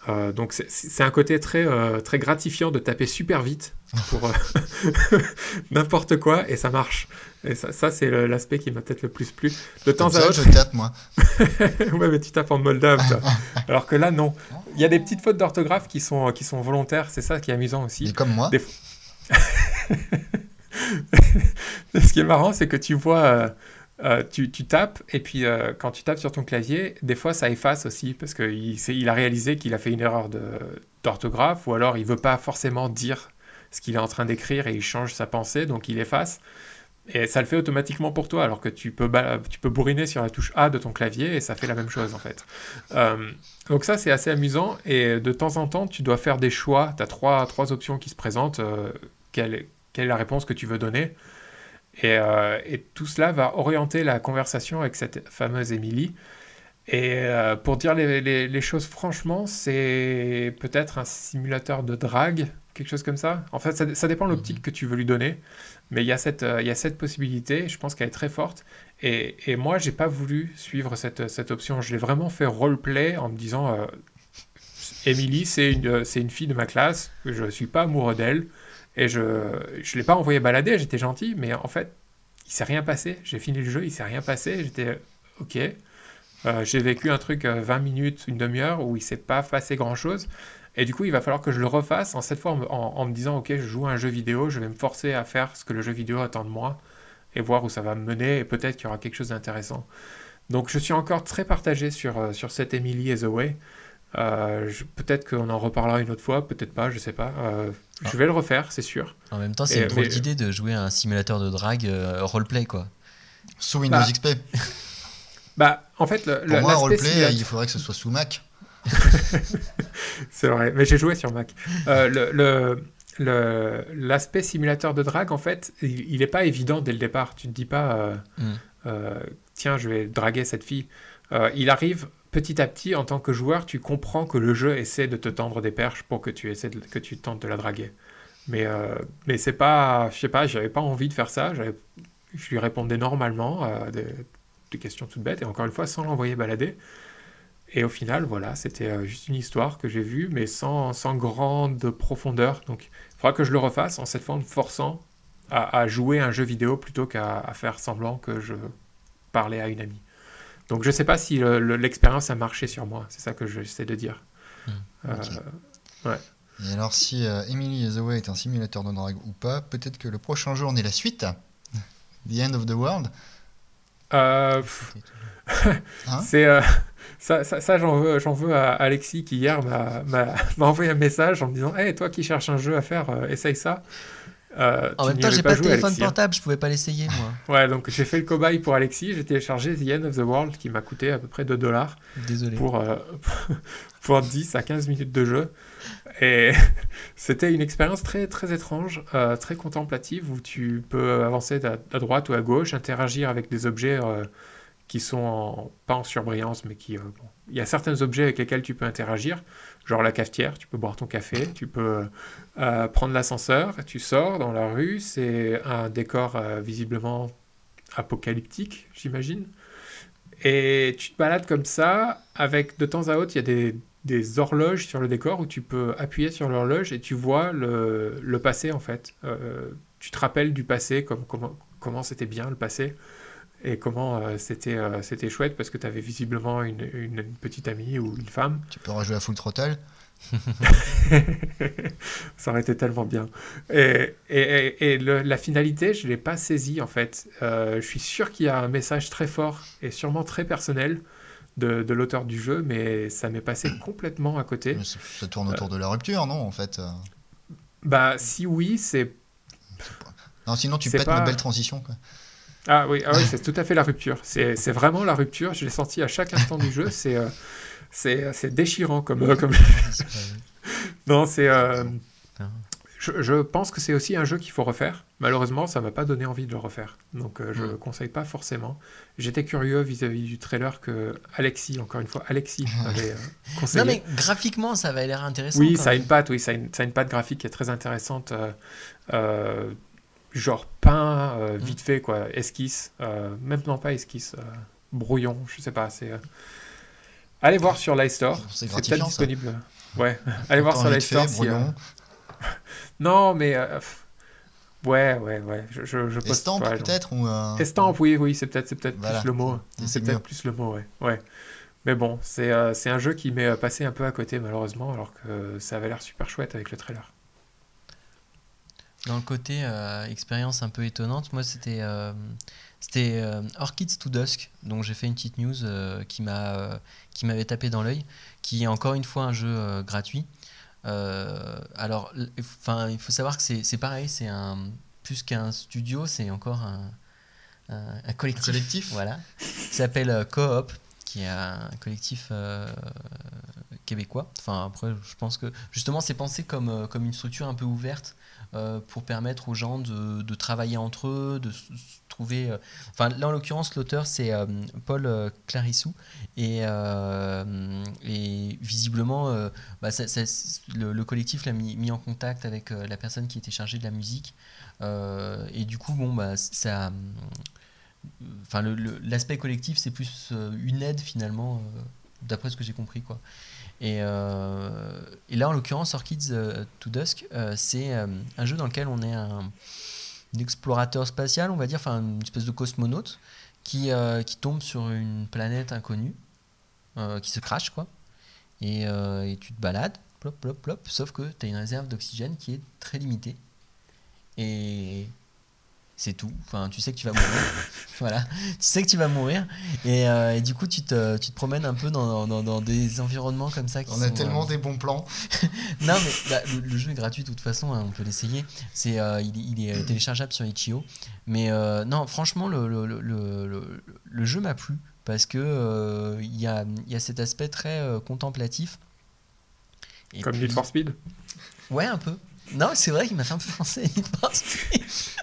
Euh, donc c'est un côté très, euh, très gratifiant de taper super vite pour euh, n'importe quoi, et ça marche. Et ça, ça c'est l'aspect qui m'a peut-être le plus plu. De temps ça, à autre. Je tape, moi. ouais, mais tu tapes en moldave, toi. Alors que là, non. Il y a des petites fautes d'orthographe qui sont, qui sont volontaires, c'est ça qui est amusant aussi. Et comme moi. Des... ce qui est marrant, c'est que tu vois, euh, tu, tapes, et puis euh, quand tu tapes sur ton clavier, des fois ça efface aussi, parce qu'il il a réalisé qu'il a fait une erreur d'orthographe, ou alors il veut pas forcément dire ce qu'il est en train d'écrire et il change sa pensée, donc il efface. et ça le fait automatiquement pour toi, alors que tu peux, tu bourriner sur la touche A de ton clavier et ça fait la même chose en fait. Euh, donc ça c'est assez amusant et de temps en temps tu dois faire des choix. Tu as trois, options qui se présentent. Quelle, est la réponse que tu veux donner et, euh, et, tout cela va orienter la conversation avec cette fameuse Émilie. Et pour dire les, les, les choses franchement, c'est peut-être un simulateur de drague, quelque chose comme ça. En fait, ça, ça dépend de l'optique mhm. que tu veux lui donner. Mais il y, a cette, euh, il y a cette possibilité, je pense qu'elle est très forte. Et, et moi, j'ai pas voulu suivre cette, cette option. Je l'ai vraiment fait roleplay en me disant euh, Émilie, c'est une, une fille de ma classe, je suis pas amoureux d'elle. Et je ne l'ai pas envoyé balader, j'étais gentil, mais en fait, il s'est rien passé. J'ai fini le jeu, il s'est rien passé. J'étais OK. Euh, j'ai vécu un truc 20 minutes, une demi-heure où il s'est pas passé grand chose. Et du coup, il va falloir que je le refasse, en cette fois en, me disant, ok, je joue à un jeu vidéo, je vais me forcer à faire ce que le jeu vidéo attend de moi, et voir où ça va me mener, et peut-être qu'il y aura quelque chose d'intéressant. Donc je suis encore très partagé sur, euh, sur cette Emily as Away. Euh, peut-être qu'on en reparlera une autre fois, peut-être pas, je sais pas. Euh, je vais le refaire, c'est sûr. En même temps, c'est une drôle d'idée de jouer à un simulateur de drague roleplay, quoi. Sous Windows bah, XP. Bah, en fait, le, Pour moi, roleplay, il faudrait que ce soit sous Mac. c'est vrai, mais j'ai joué sur Mac. Euh, le, l'aspect simulateur de drague, en fait, il n'est pas évident dès le départ. Tu ne te dis pas, euh, mm. euh, tiens, je vais draguer cette fille. il arrive petit à petit, en tant que joueur, tu comprends que le jeu essaie de te tendre des perches pour que tu essaies que tu tentes de la draguer. Mais, mais c'est pas, je sais pas, j'avais pas envie de faire ça. Je lui répondais normalement des, des questions toutes bêtes, et encore une fois, sans l'envoyer balader. Et au final, voilà, c'était euh, juste une histoire que j'ai vue, mais sans, sans, grande profondeur. Donc, il faudra que je le refasse en cette fois en me forçant à, jouer un jeu vidéo plutôt qu'à faire semblant que je parlais à une amie. Donc, je ne sais pas si l'expérience a marché sur moi. C'est ça que j'essaie de dire. Hmm, euh, ouais. Et alors, si euh, Emily is Away est un simulateur de drague ou pas, peut-être que le prochain jour on est la suite. The End of the World. Euh, hein? c'est ça, ça, j'en veux, j'en veux à Alexis qui hier m'a, envoyé un message en me disant Hey, toi qui cherches un jeu à faire, essaye ça. Euh, en même temps, j'ai pas, de téléphone hein. portable, je pouvais pas l'essayer moi. ouais, donc j'ai fait le cobaye pour Alexis, j'ai téléchargé The End of the World qui m'a coûté à peu près 2 dollars. Désolé. Pour, euh, pour 10 à 15 minutes de jeu. Et c'était une expérience très, très étrange, très contemplative où tu peux avancer à, droite ou à gauche, interagir avec des objets qui sont pas en surbrillance, mais qui... Euh, il y a certains objets avec lesquels tu peux interagir, genre la cafetière, tu peux boire ton café, tu peux euh, prendre l'ascenseur, tu sors dans la rue, c'est un décor euh, visiblement apocalyptique, j'imagine. Et tu te balades comme ça, avec de temps à autre, il y a des, horloges sur le décor où tu peux appuyer sur l'horloge et tu vois le, le passé en fait. tu te rappelles du passé, comme, comment, comment c'était bien le passé et comment euh, c'était euh, c'était chouette parce que tu avais visiblement une, une, petite amie ou une femme. Tu peux rejouer à Full Throttle Ça aurait été tellement bien. Et, et, et la finalité, je ne l'ai pas saisie en fait. Euh, je suis sûr qu'il y a un message très fort et sûrement très personnel de, de l'auteur du jeu, mais ça m'est passé complètement à côté. ça tourne autour de la rupture, non en fait Bah si oui, c'est... Non, sinon tu pètes pas... une belle transition. Quoi. Ah oui, ah oui c'est tout à fait la rupture. C'est vraiment la rupture. Je l'ai senti à chaque instant du jeu. C'est euh, c'est déchirant comme. Euh, comme... non, c'est. Euh, je, je, pense que c'est aussi un jeu qu'il faut refaire. Malheureusement, ça m'a pas donné envie de le refaire. Donc, je ne mm. conseille pas forcément. J'étais curieux vis-à-vis du trailer que Alexis, encore une fois, Alexis avait conseillé. Non, mais graphiquement, ça avait l'air intéressant. Oui, ça a une patte, oui, ça a une, ça a une patte graphique qui est très intéressante. Genre peint euh, vite mm. fait quoi. Esquisse euh, même non pas esquisse euh, brouillon je sais pas c'est allez voir sur l'iStore c'est peut-être disponible. Ouais allez voir sur l'iStore si, non mais ouais ouais ouais je, je, je estampe peut-être ou estampe oui oui c'est peut-être c'est peut-être plus le mot. C'est peut-être plus le mot ouais ouais. Mais bon c'est c'est un jeu qui m'est passé un peu à côté malheureusement alors que ça avait l'air super chouette avec le trailer dans le côté euh, expérience un peu étonnante, moi c'était euh, c'était euh, Orchids to Dusk, dont j'ai fait une petite news qui m'a qui m'avait tapé dans l'œil, qui est encore une fois un jeu gratuit. alors, enfin, il faut savoir que c'est pareil, c'est un plus qu'un studio, c'est encore un, un, un collectif. collectif. Voilà. Qui s'appelle Coop, qui est un collectif québécois. Enfin, après, je pense que justement, c'est pensé comme, comme une structure un peu ouverte euh, pour permettre aux gens de, travailler entre eux, de trouver. euh, Enfin, là, en l'occurrence, l'auteur, c'est euh, Paul Clarissou. Et, visiblement, bah, le, le collectif l'a mis, mis en contact avec la personne qui était chargée de la musique. Et du coup, bon, bah, ça. Enfin, l'aspect collectif, c'est plus une aide finalement, d'après ce que j'ai compris, quoi. Et, euh, là, en l'occurrence, Orchids euh, to Dusk, euh, c'est un jeu dans lequel on est un, explorateur spatial, on va dire, enfin une espèce de cosmonaute qui, qui tombe sur une planète inconnue, qui se crache, quoi. Et, et tu te balades, plop, plop, plop, sauf que tu as une réserve d'oxygène qui est très limitée. Et c'est tout. Enfin, tu sais que tu vas mourir. voilà. Tu sais que tu vas mourir. Et, euh, et du coup, tu te, tu te promènes un peu dans, dans, dans des environnements comme ça. Qui On a tellement euh, des bons plans. non, mais bah, le, le jeu est gratuit de toute façon, hein, on peut l'essayer. C'est, euh, il, il est téléchargeable sur Itch.io. Mais euh, non, franchement, le, le, le, le- le jeu m'a plu parce que euh, il y, a, il y a cet aspect très euh, contemplatif. Et Comme puis- Need for Speed. Ouais, un peu. Non, c'est vrai qu'il m'a fait un peu penser à Need for Speed.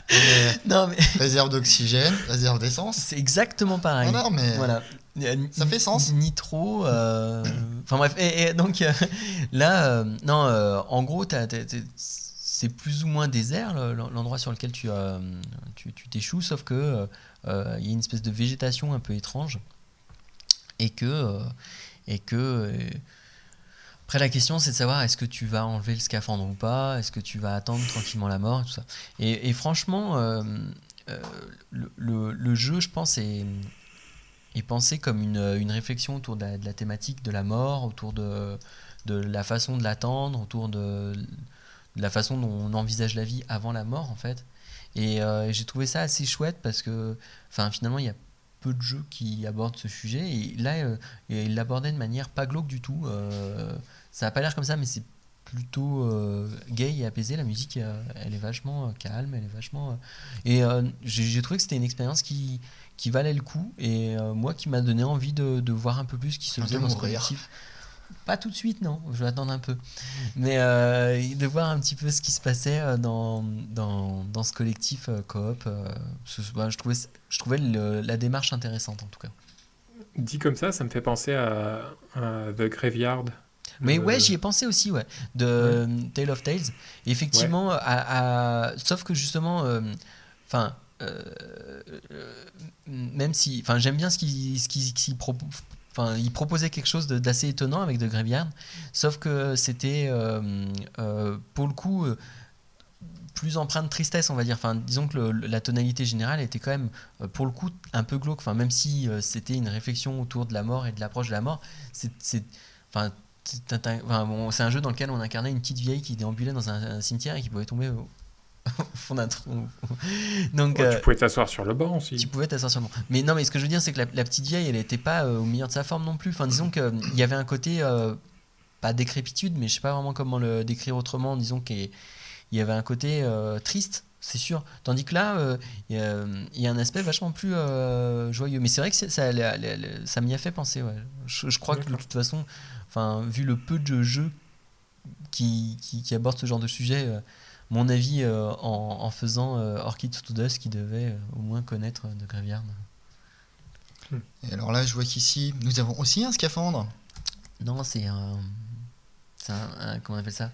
Et non, mais réserve d'oxygène, réserve d'essence. c'est exactement pareil. Non, non, mais Voilà. Ça fait sens. Nitro. euh, Enfin bref. Et, et donc euh, là, euh, non, en gros, c'est plus ou moins désert le- l'endroit sur lequel tu euh, tu tu t'échoues, sauf que euh, euh, il y a une espèce de végétation un peu étrange et que et que après la question c'est de savoir est-ce que tu vas enlever le scaphandre ou pas, est-ce que tu vas attendre tranquillement la mort, et tout ça? Et, franchement, euh, euh, le, le- jeu, je pense, est, est pensé comme une, une réflexion autour de la, thématique de la mort, autour de, de la façon de l'attendre, autour de, la façon dont on envisage la vie avant la mort, en fait. Et euh, j'ai trouvé ça assez chouette parce que, finalement, il y a peu de jeux qui abordent ce sujet. Et là, euh, il l'abordait de manière pas glauque du tout. Euh, ça n'a pas l'air comme ça, mais c'est plutôt euh, gay et apaisé. La musique, euh, elle est vachement calme, elle est vachement. et j'ai trouvé que c'était une expérience qui, qui valait le coup. Et moi, qui m'a donné envie de, de voir un peu plus ce qui se faisait dans ce collectif. Pas tout de suite, non. Je vais attendre un peu. Mais euh, de voir un petit peu ce qui se passait euh, dans, dans, dans ce collectif euh, coop. euh, bah, je trouvais, je trouvais le- la démarche intéressante, en tout cas. Dit comme ça, ça me fait penser à, à The Graveyard. Mais ouais, j'y ai pensé aussi, ouais, de Tale of Tales. Et effectivement, à, à- sauf que justement, enfin, même si, enfin, j'aime bien ce qu'il ce qu'il- ce qu'il propo- Enfin, il proposait quelque chose de- d'assez étonnant avec The Graveyard, sauf que c'était, euh, euh, pour le coup, euh, plus empreint de tristesse, on va dire. Enfin, disons que la tonalité générale était quand même, pour le coup, un peu glauque. Enfin, même si c'était une réflexion autour de la mort et de l'approche de la mort, c'est, enfin, c'est un, jeu dans lequel on incarnait une petite vieille qui déambulait dans un, cimetière et qui pouvait tomber au fond d'un trou. Donc, Ouais, euh, Tu pouvais t'asseoir sur le banc aussi. tu pouvais t'asseoir sur le banc. Mais non, mais ce que je veux dire, c'est que la, la petite vieille, elle n'était pas euh, au meilleur de sa forme non plus. Enfin, disons qu'il y avait un côté, euh, pas décrépitude, mais je sais pas vraiment comment le décrire autrement. Disons qu'il y avait un côté euh, triste, c'est sûr. Tandis que là, euh, il y, a- il y a un aspect vachement plus euh, joyeux. Mais c'est vrai que ça, la- la- la- ça m'y a fait penser. Ouais. Je, je crois que de toute façon, enfin, vu le peu de jeux qui, qui, qui abordent ce genre de sujet, euh, mon avis euh, en, en faisant euh, Orchid to Dust, qui devait euh, au moins connaître euh, de Graveyard. Et alors là, je vois qu'ici, nous avons aussi un scaphandre. Non, c'est un. C'est un, un- Comment on appelle ça?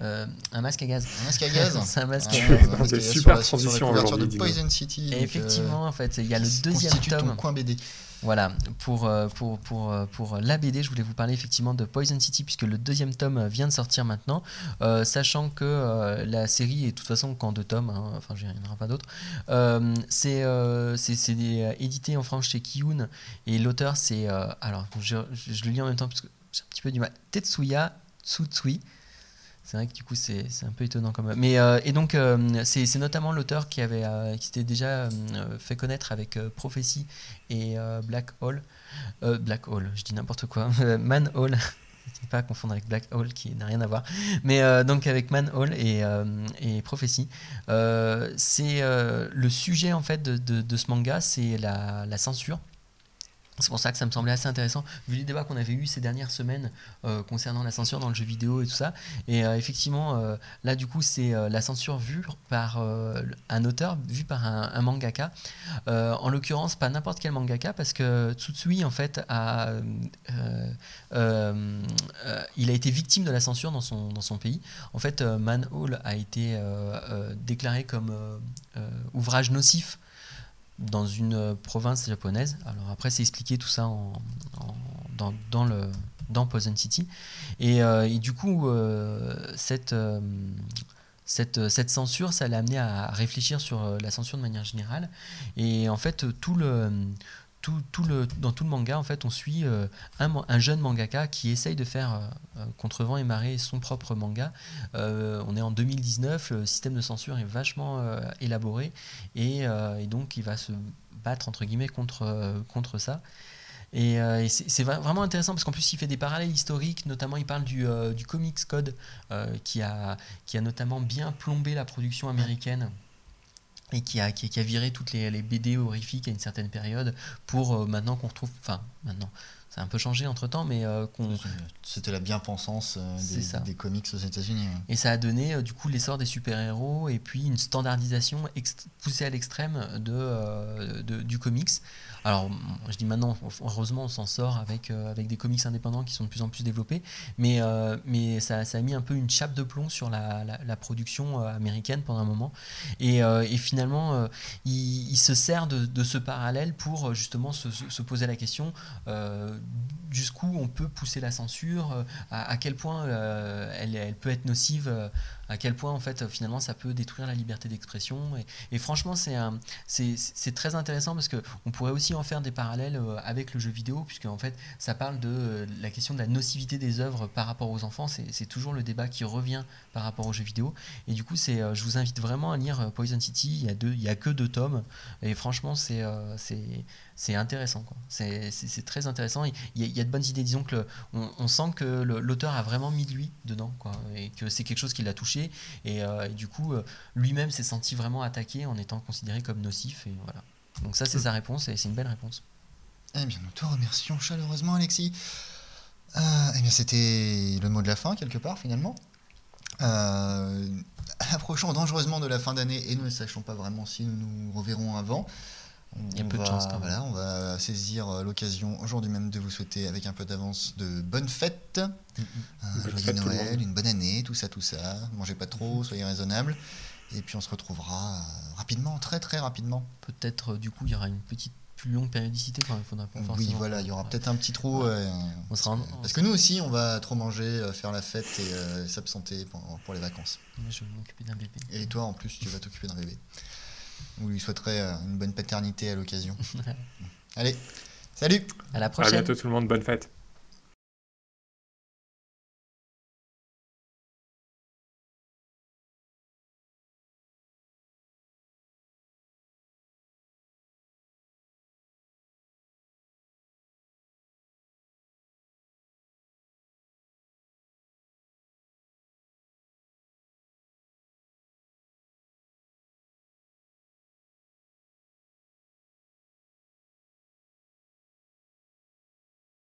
Euh, Un masque à gaz. Un masque à gaz. c'est un masque Ah, à Tu- gaz. un super sur la- sur la de. Poison City. Et donc, euh, effectivement, en fait, il y a le deuxième constitue ton tome. coin BD. Voilà, pour, euh, pour, euh, pour la BD, je voulais vous parler effectivement de Poison City, puisque le deuxième tome euh, vient de sortir maintenant, euh, sachant que euh, la série est de toute façon qu'en deux tomes, hein, enfin il n'y en aura pas d'autres. Euh, c'est euh, euh, édité en France chez Kiyun, et l'auteur c'est, euh, alors je, je- je le lis en même temps parce que j'ai un petit peu du mal, Tetsuya Tsutsui. C'est vrai que du coup c'est un peu étonnant quand même. Mais euh, et donc euh, c'est notamment l'auteur qui avait euh, qui s'était déjà fait connaître avec Prophecy et Black Hole. Black Hole, je dis n'importe quoi. Man Hole. pas à confondre avec Black Hole qui n'a rien à voir. Mais donc avec Man Hole et, et Prophecy, euh, c'est le sujet en fait de, de, de ce manga, c'est la, la, censure. C'est pour ça que ça me semblait assez intéressant, vu les débats qu'on avait eu ces dernières semaines euh, concernant la censure dans le jeu vidéo et tout ça. Et euh, effectivement, euh, là, du coup, c'est la censure vue par un auteur, vue par un, un mangaka. en l'occurrence, pas n'importe quel mangaka, parce que Tsutsui, en fait, a, il a été victime de la censure dans son, dans son pays. En fait, Manhole a été déclaré comme ouvrage nocif dans une euh, province japonaise. Alors après, c'est expliqué tout ça en, dans, dans, le, dans Poison City. Et, euh, et du coup, euh, cette, cette, cette, censure, ça l'a amené à réfléchir sur la censure de manière générale. Et en fait, tout le, dans tout le manga, en fait, on suit euh, un, un, jeune mangaka qui essaye de faire euh, contre vent et marée son propre manga. Euh, on est en 2019, le système de censure est vachement élaboré et, donc il va se battre entre guillemets contre, contre ça. Et, c'est vraiment intéressant parce qu'en plus il fait des parallèles historiques, notamment il parle du, du Comics Code qui, a, qui a notamment bien plombé la production américaine et qui a, qui, qui a viré toutes les, les, BD horrifiques à une certaine période pour euh, maintenant qu'on retrouve. Enfin, maintenant, ça a un peu changé entre temps, mais euh, qu'on. C'était la bien-pensance euh, des, des, comics aux États-Unis. Et ça a donné du coup l'essor des super-héros et puis une standardisation poussée à l'extrême de, de, du comics. Alors, je dis maintenant, heureusement, on s'en sort avec, euh, avec des comics indépendants qui sont de plus en plus développés, mais, euh, ça, a mis un peu une chape de plomb sur la, la, production américaine pendant un moment. Et, finalement, il, se sert de, ce parallèle pour justement se poser la question jusqu'où on peut pousser la censure, à, à quel point elle, elle, peut être nocive à quel point en fait finalement ça peut détruire la liberté d'expression. Et, franchement c'est très intéressant parce que on pourrait aussi en faire des parallèles euh, avec le jeu vidéo puisque en fait ça parle de euh, la question de la nocivité des œuvres par rapport aux enfants. C'est toujours le débat qui revient par rapport aux jeux vidéo. Et du coup euh, je vous invite vraiment à lire Poison City. Il y a que deux tomes. Et franchement c'est c'est intéressant c'est très intéressant. Il y, a, il y, a de bonnes idées. Disons que le, on, on, sent que l'auteur a vraiment mis de lui dedans quoi et que c'est quelque chose qui l'a touché. Et, euh, et du coup euh, lui-même s'est senti vraiment attaqué en étant considéré comme nocif et voilà. Donc ça c'est mmh. sa réponse et c'est une belle réponse. Eh bien nous te remercions chaleureusement Alexis. Euh, eh bien c'était le mot de la fin quelque part finalement. Approchons dangereusement de la fin d'année et nous ne sachons pas vraiment si nous nous reverrons avant il y a peu va, de chance quand même. Voilà, on va saisir l'occasion aujourd'hui même de vous souhaiter avec un peu d'avance de bonnes fêtes, mmh, un joyeux fête, Noël, une bonne année, tout ça, tout ça. Mangez pas trop, mmh. soyez raisonnables. Et puis on se retrouvera rapidement, très très rapidement. Peut-être du coup il y aura une petite plus longue périodicité quand il faudra pas Oui, voilà, il y aura ouais. peut-être un petit trou. Ouais. Euh, on sera en... Parce que nous aussi, on va trop manger, euh, faire la fête et euh, s'absenter pour, pour, les vacances. je vais m'occuper d'un bébé. Et toi, en plus, tu vas t'occuper d'un bébé. On lui souhaiterait une bonne paternité à l'occasion. Allez, salut. À la prochaine. À bientôt tout le monde, bonne fête